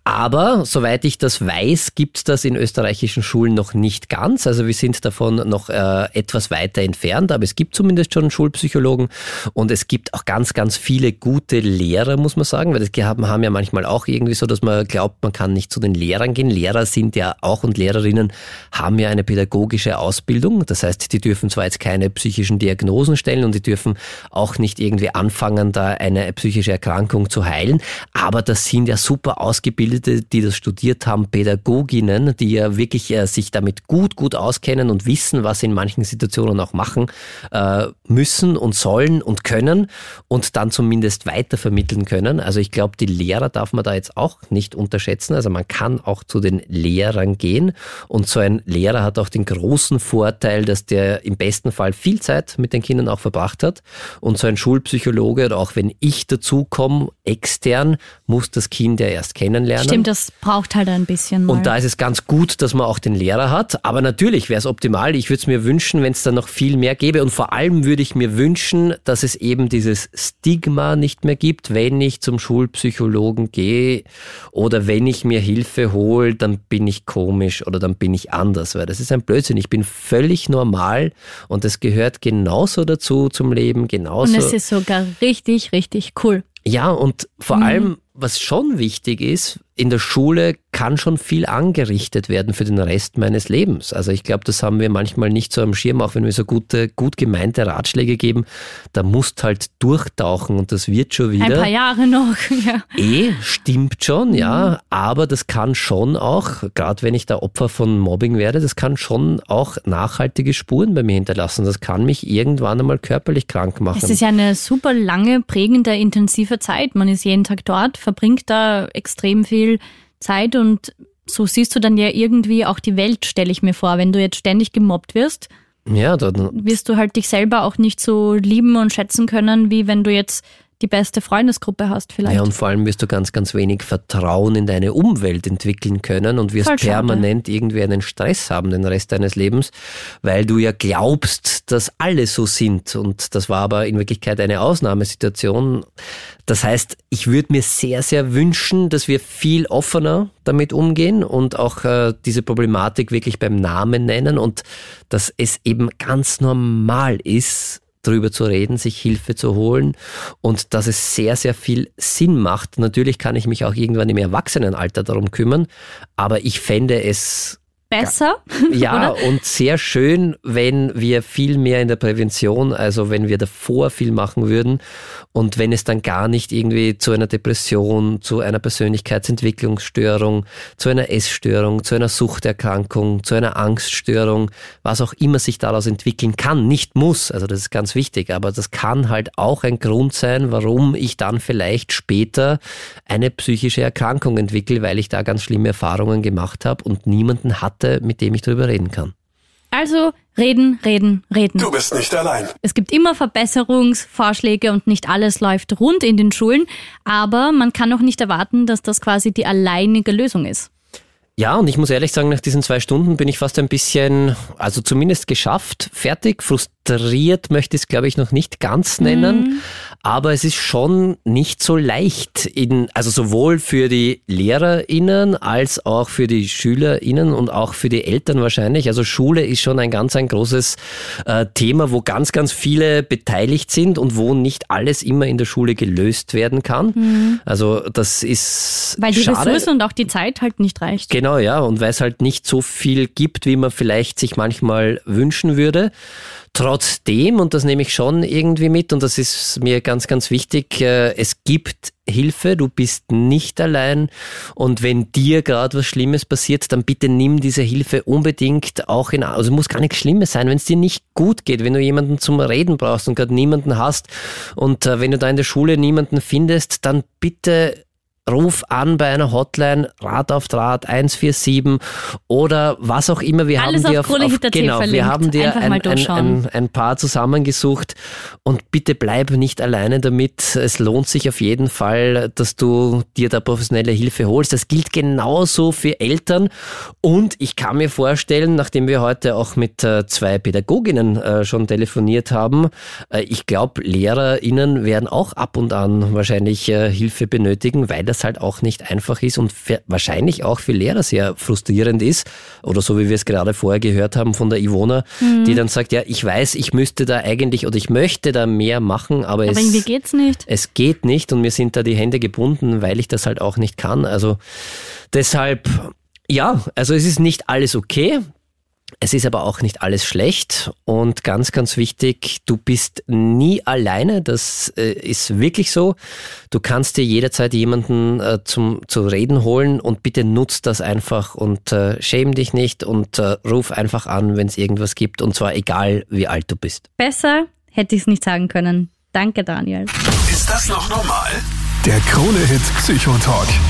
Aber soweit ich das weiß, gibt es das in österreichischen Schulen noch nicht ganz. Also wir sind davon noch äh, etwas weiter entfernt, aber es gibt zumindest schon Schulpsychologen und es gibt auch ganz, ganz viele gute Lehrer, muss man sagen, weil das haben, haben ja manchmal auch irgendwie so, dass man glaubt, man kann nicht zu den Lehrern gehen. Lehrer sind ja auch und Lehrerinnen haben ja eine pädagogische Ausbildung. Das heißt, die dürfen zwar jetzt keine psychischen Diagnosen stellen und die dürfen auch nicht irgendwie anfangen, da eine psychische Erkrankung zu heilen, aber das sind ja super ausgebildete Ausgebildete, die das studiert haben, Pädagoginnen, die ja wirklich äh, sich damit gut, gut auskennen und wissen, was sie in manchen Situationen auch machen äh, müssen und sollen und können und dann zumindest weitervermitteln können. Also ich glaube, die Lehrer darf man da jetzt auch nicht unterschätzen. Also man kann auch zu den Lehrern gehen und so ein Lehrer hat auch den großen Vorteil, dass der im besten Fall viel Zeit mit den Kindern auch verbracht hat und so ein Schulpsychologe oder auch wenn ich dazu komme, extern, muss das Kind ja erst kennenlernen lernen. Stimmt, das braucht halt ein bisschen. Mal. Und da ist es ganz gut, dass man auch den Lehrer hat. Aber natürlich wäre es optimal. Ich würde es mir wünschen, wenn es da noch viel mehr gäbe. Und vor allem würde ich mir wünschen, dass es eben dieses Stigma nicht mehr gibt, wenn ich zum Schulpsychologen gehe oder wenn ich mir Hilfe hole, dann bin ich komisch oder dann bin ich anders. Weil das ist ein Blödsinn. Ich bin völlig normal und das gehört genauso dazu zum Leben, genauso. Und es ist sogar richtig, richtig cool. Ja, und vor mhm. allem, was schon wichtig ist, in der Schule kann schon viel angerichtet werden für den Rest meines Lebens. Also ich glaube, das haben wir manchmal nicht so am Schirm, auch wenn wir so gute, gut gemeinte Ratschläge geben. Da musst halt durchtauchen und das wird schon wieder. Ein paar Jahre noch, ja. Eh, stimmt schon, ja. Mhm. Aber das kann schon auch, gerade wenn ich da Opfer von Mobbing werde, das kann schon auch nachhaltige Spuren bei mir hinterlassen. Das kann mich irgendwann einmal körperlich krank machen. Es ist ja eine super lange, prägende, intensive Zeit. Man ist jeden Tag dort, verbringt da extrem viel viel Zeit und so siehst du dann ja irgendwie auch die Welt, stelle ich mir vor. Wenn du jetzt ständig gemobbt wirst, ja, dann wirst du halt dich selber auch nicht so lieben und schätzen können, wie wenn du jetzt die beste Freundesgruppe hast vielleicht. Ja, und vor allem wirst du ganz, ganz wenig Vertrauen in deine Umwelt entwickeln können und wirst permanent irgendwie einen Stress haben den Rest deines Lebens, weil du ja glaubst, dass alle so sind. Und das war aber in Wirklichkeit eine Ausnahmesituation. Das heißt, ich würde mir sehr, sehr wünschen, dass wir viel offener damit umgehen und auch äh, diese Problematik wirklich beim Namen nennen und dass es eben ganz normal ist, drüber zu reden, sich Hilfe zu holen und dass es sehr, sehr viel Sinn macht. Natürlich kann ich mich auch irgendwann im Erwachsenenalter darum kümmern, aber ich fände es besser. Ja, und sehr schön, wenn wir viel mehr in der Prävention, also wenn wir davor viel machen würden und wenn es dann gar nicht irgendwie zu einer Depression, zu einer Persönlichkeitsentwicklungsstörung, zu einer Essstörung, zu einer Suchterkrankung, zu einer Angststörung, was auch immer sich daraus entwickeln kann, nicht muss, also das ist ganz wichtig, aber das kann halt auch ein Grund sein, warum ich dann vielleicht später eine psychische Erkrankung entwickle, weil ich da ganz schlimme Erfahrungen gemacht habe und niemanden hat hatte, mit dem ich darüber reden kann. Also reden, reden, reden. Du bist nicht allein. Es gibt immer Verbesserungsvorschläge und nicht alles läuft rund in den Schulen, aber man kann auch nicht erwarten, dass das quasi die alleinige Lösung ist. Ja, und ich muss ehrlich sagen, nach diesen zwei Stunden bin ich fast ein bisschen, also zumindest geschafft, fertig, frustriert möchte ich es, glaube ich, noch nicht ganz nennen. Mhm. Aber es ist schon nicht so leicht, in, also sowohl für die LehrerInnen als auch für die SchülerInnen und auch für die Eltern wahrscheinlich. Also Schule ist schon ein ganz ein großes äh, Thema, wo ganz, ganz viele beteiligt sind und wo nicht alles immer in der Schule gelöst werden kann. Mhm. Also das ist. Weil die schade. Ressourcen und auch die Zeit halt nicht reicht. Genau Genau, ja. Und weil es halt nicht so viel gibt, wie man vielleicht sich manchmal wünschen würde. Trotzdem, und das nehme ich schon irgendwie mit, und das ist mir ganz, ganz wichtig, äh, es gibt Hilfe, du bist nicht allein. Und wenn dir gerade was Schlimmes passiert, dann bitte nimm diese Hilfe unbedingt auch in, also muss gar nichts Schlimmes sein, wenn es dir nicht gut geht, wenn du jemanden zum Reden brauchst und gerade niemanden hast und äh, wenn du da in der Schule niemanden findest, dann bitte ruf an bei einer Hotline, Rat auf Draht 147 oder was auch immer. Wir Alles haben dir auf, auf, auf genau, verlinkt. wir haben dir ein, ein, ein, ein, paar zusammengesucht und bitte bleib nicht alleine damit. Es lohnt sich auf jeden Fall, dass du dir da professionelle Hilfe holst. Das gilt genauso für Eltern und ich kann mir vorstellen, nachdem wir heute auch mit äh, zwei Pädagoginnen äh, schon telefoniert haben, äh, ich glaube, LehrerInnen werden auch ab und an wahrscheinlich Hilfe benötigen, weil das das halt auch nicht einfach ist und wahrscheinlich auch für Lehrer sehr frustrierend ist. Oder so wie wir es gerade vorher gehört haben von der Ivona, mhm. die dann sagt, ja, ich weiß, ich müsste da eigentlich oder ich möchte da mehr machen, aber, aber es, irgendwie geht's nicht. Es geht nicht und mir sind da die Hände gebunden, weil ich das halt auch nicht kann. Also deshalb, ja, also es ist nicht alles okay. Es ist aber auch nicht alles schlecht und ganz, ganz wichtig, du bist nie alleine, das äh, ist wirklich so. Du kannst dir jederzeit jemanden äh, zum, zu reden holen und bitte nutzt das einfach und äh, schäm dich nicht und äh, ruf einfach an, wenn es irgendwas gibt und zwar egal, wie alt du bist. Besser hätte ich es nicht sagen können. Danke, Daniel. Ist das noch normal? Der Krone-Hit Psychotalk.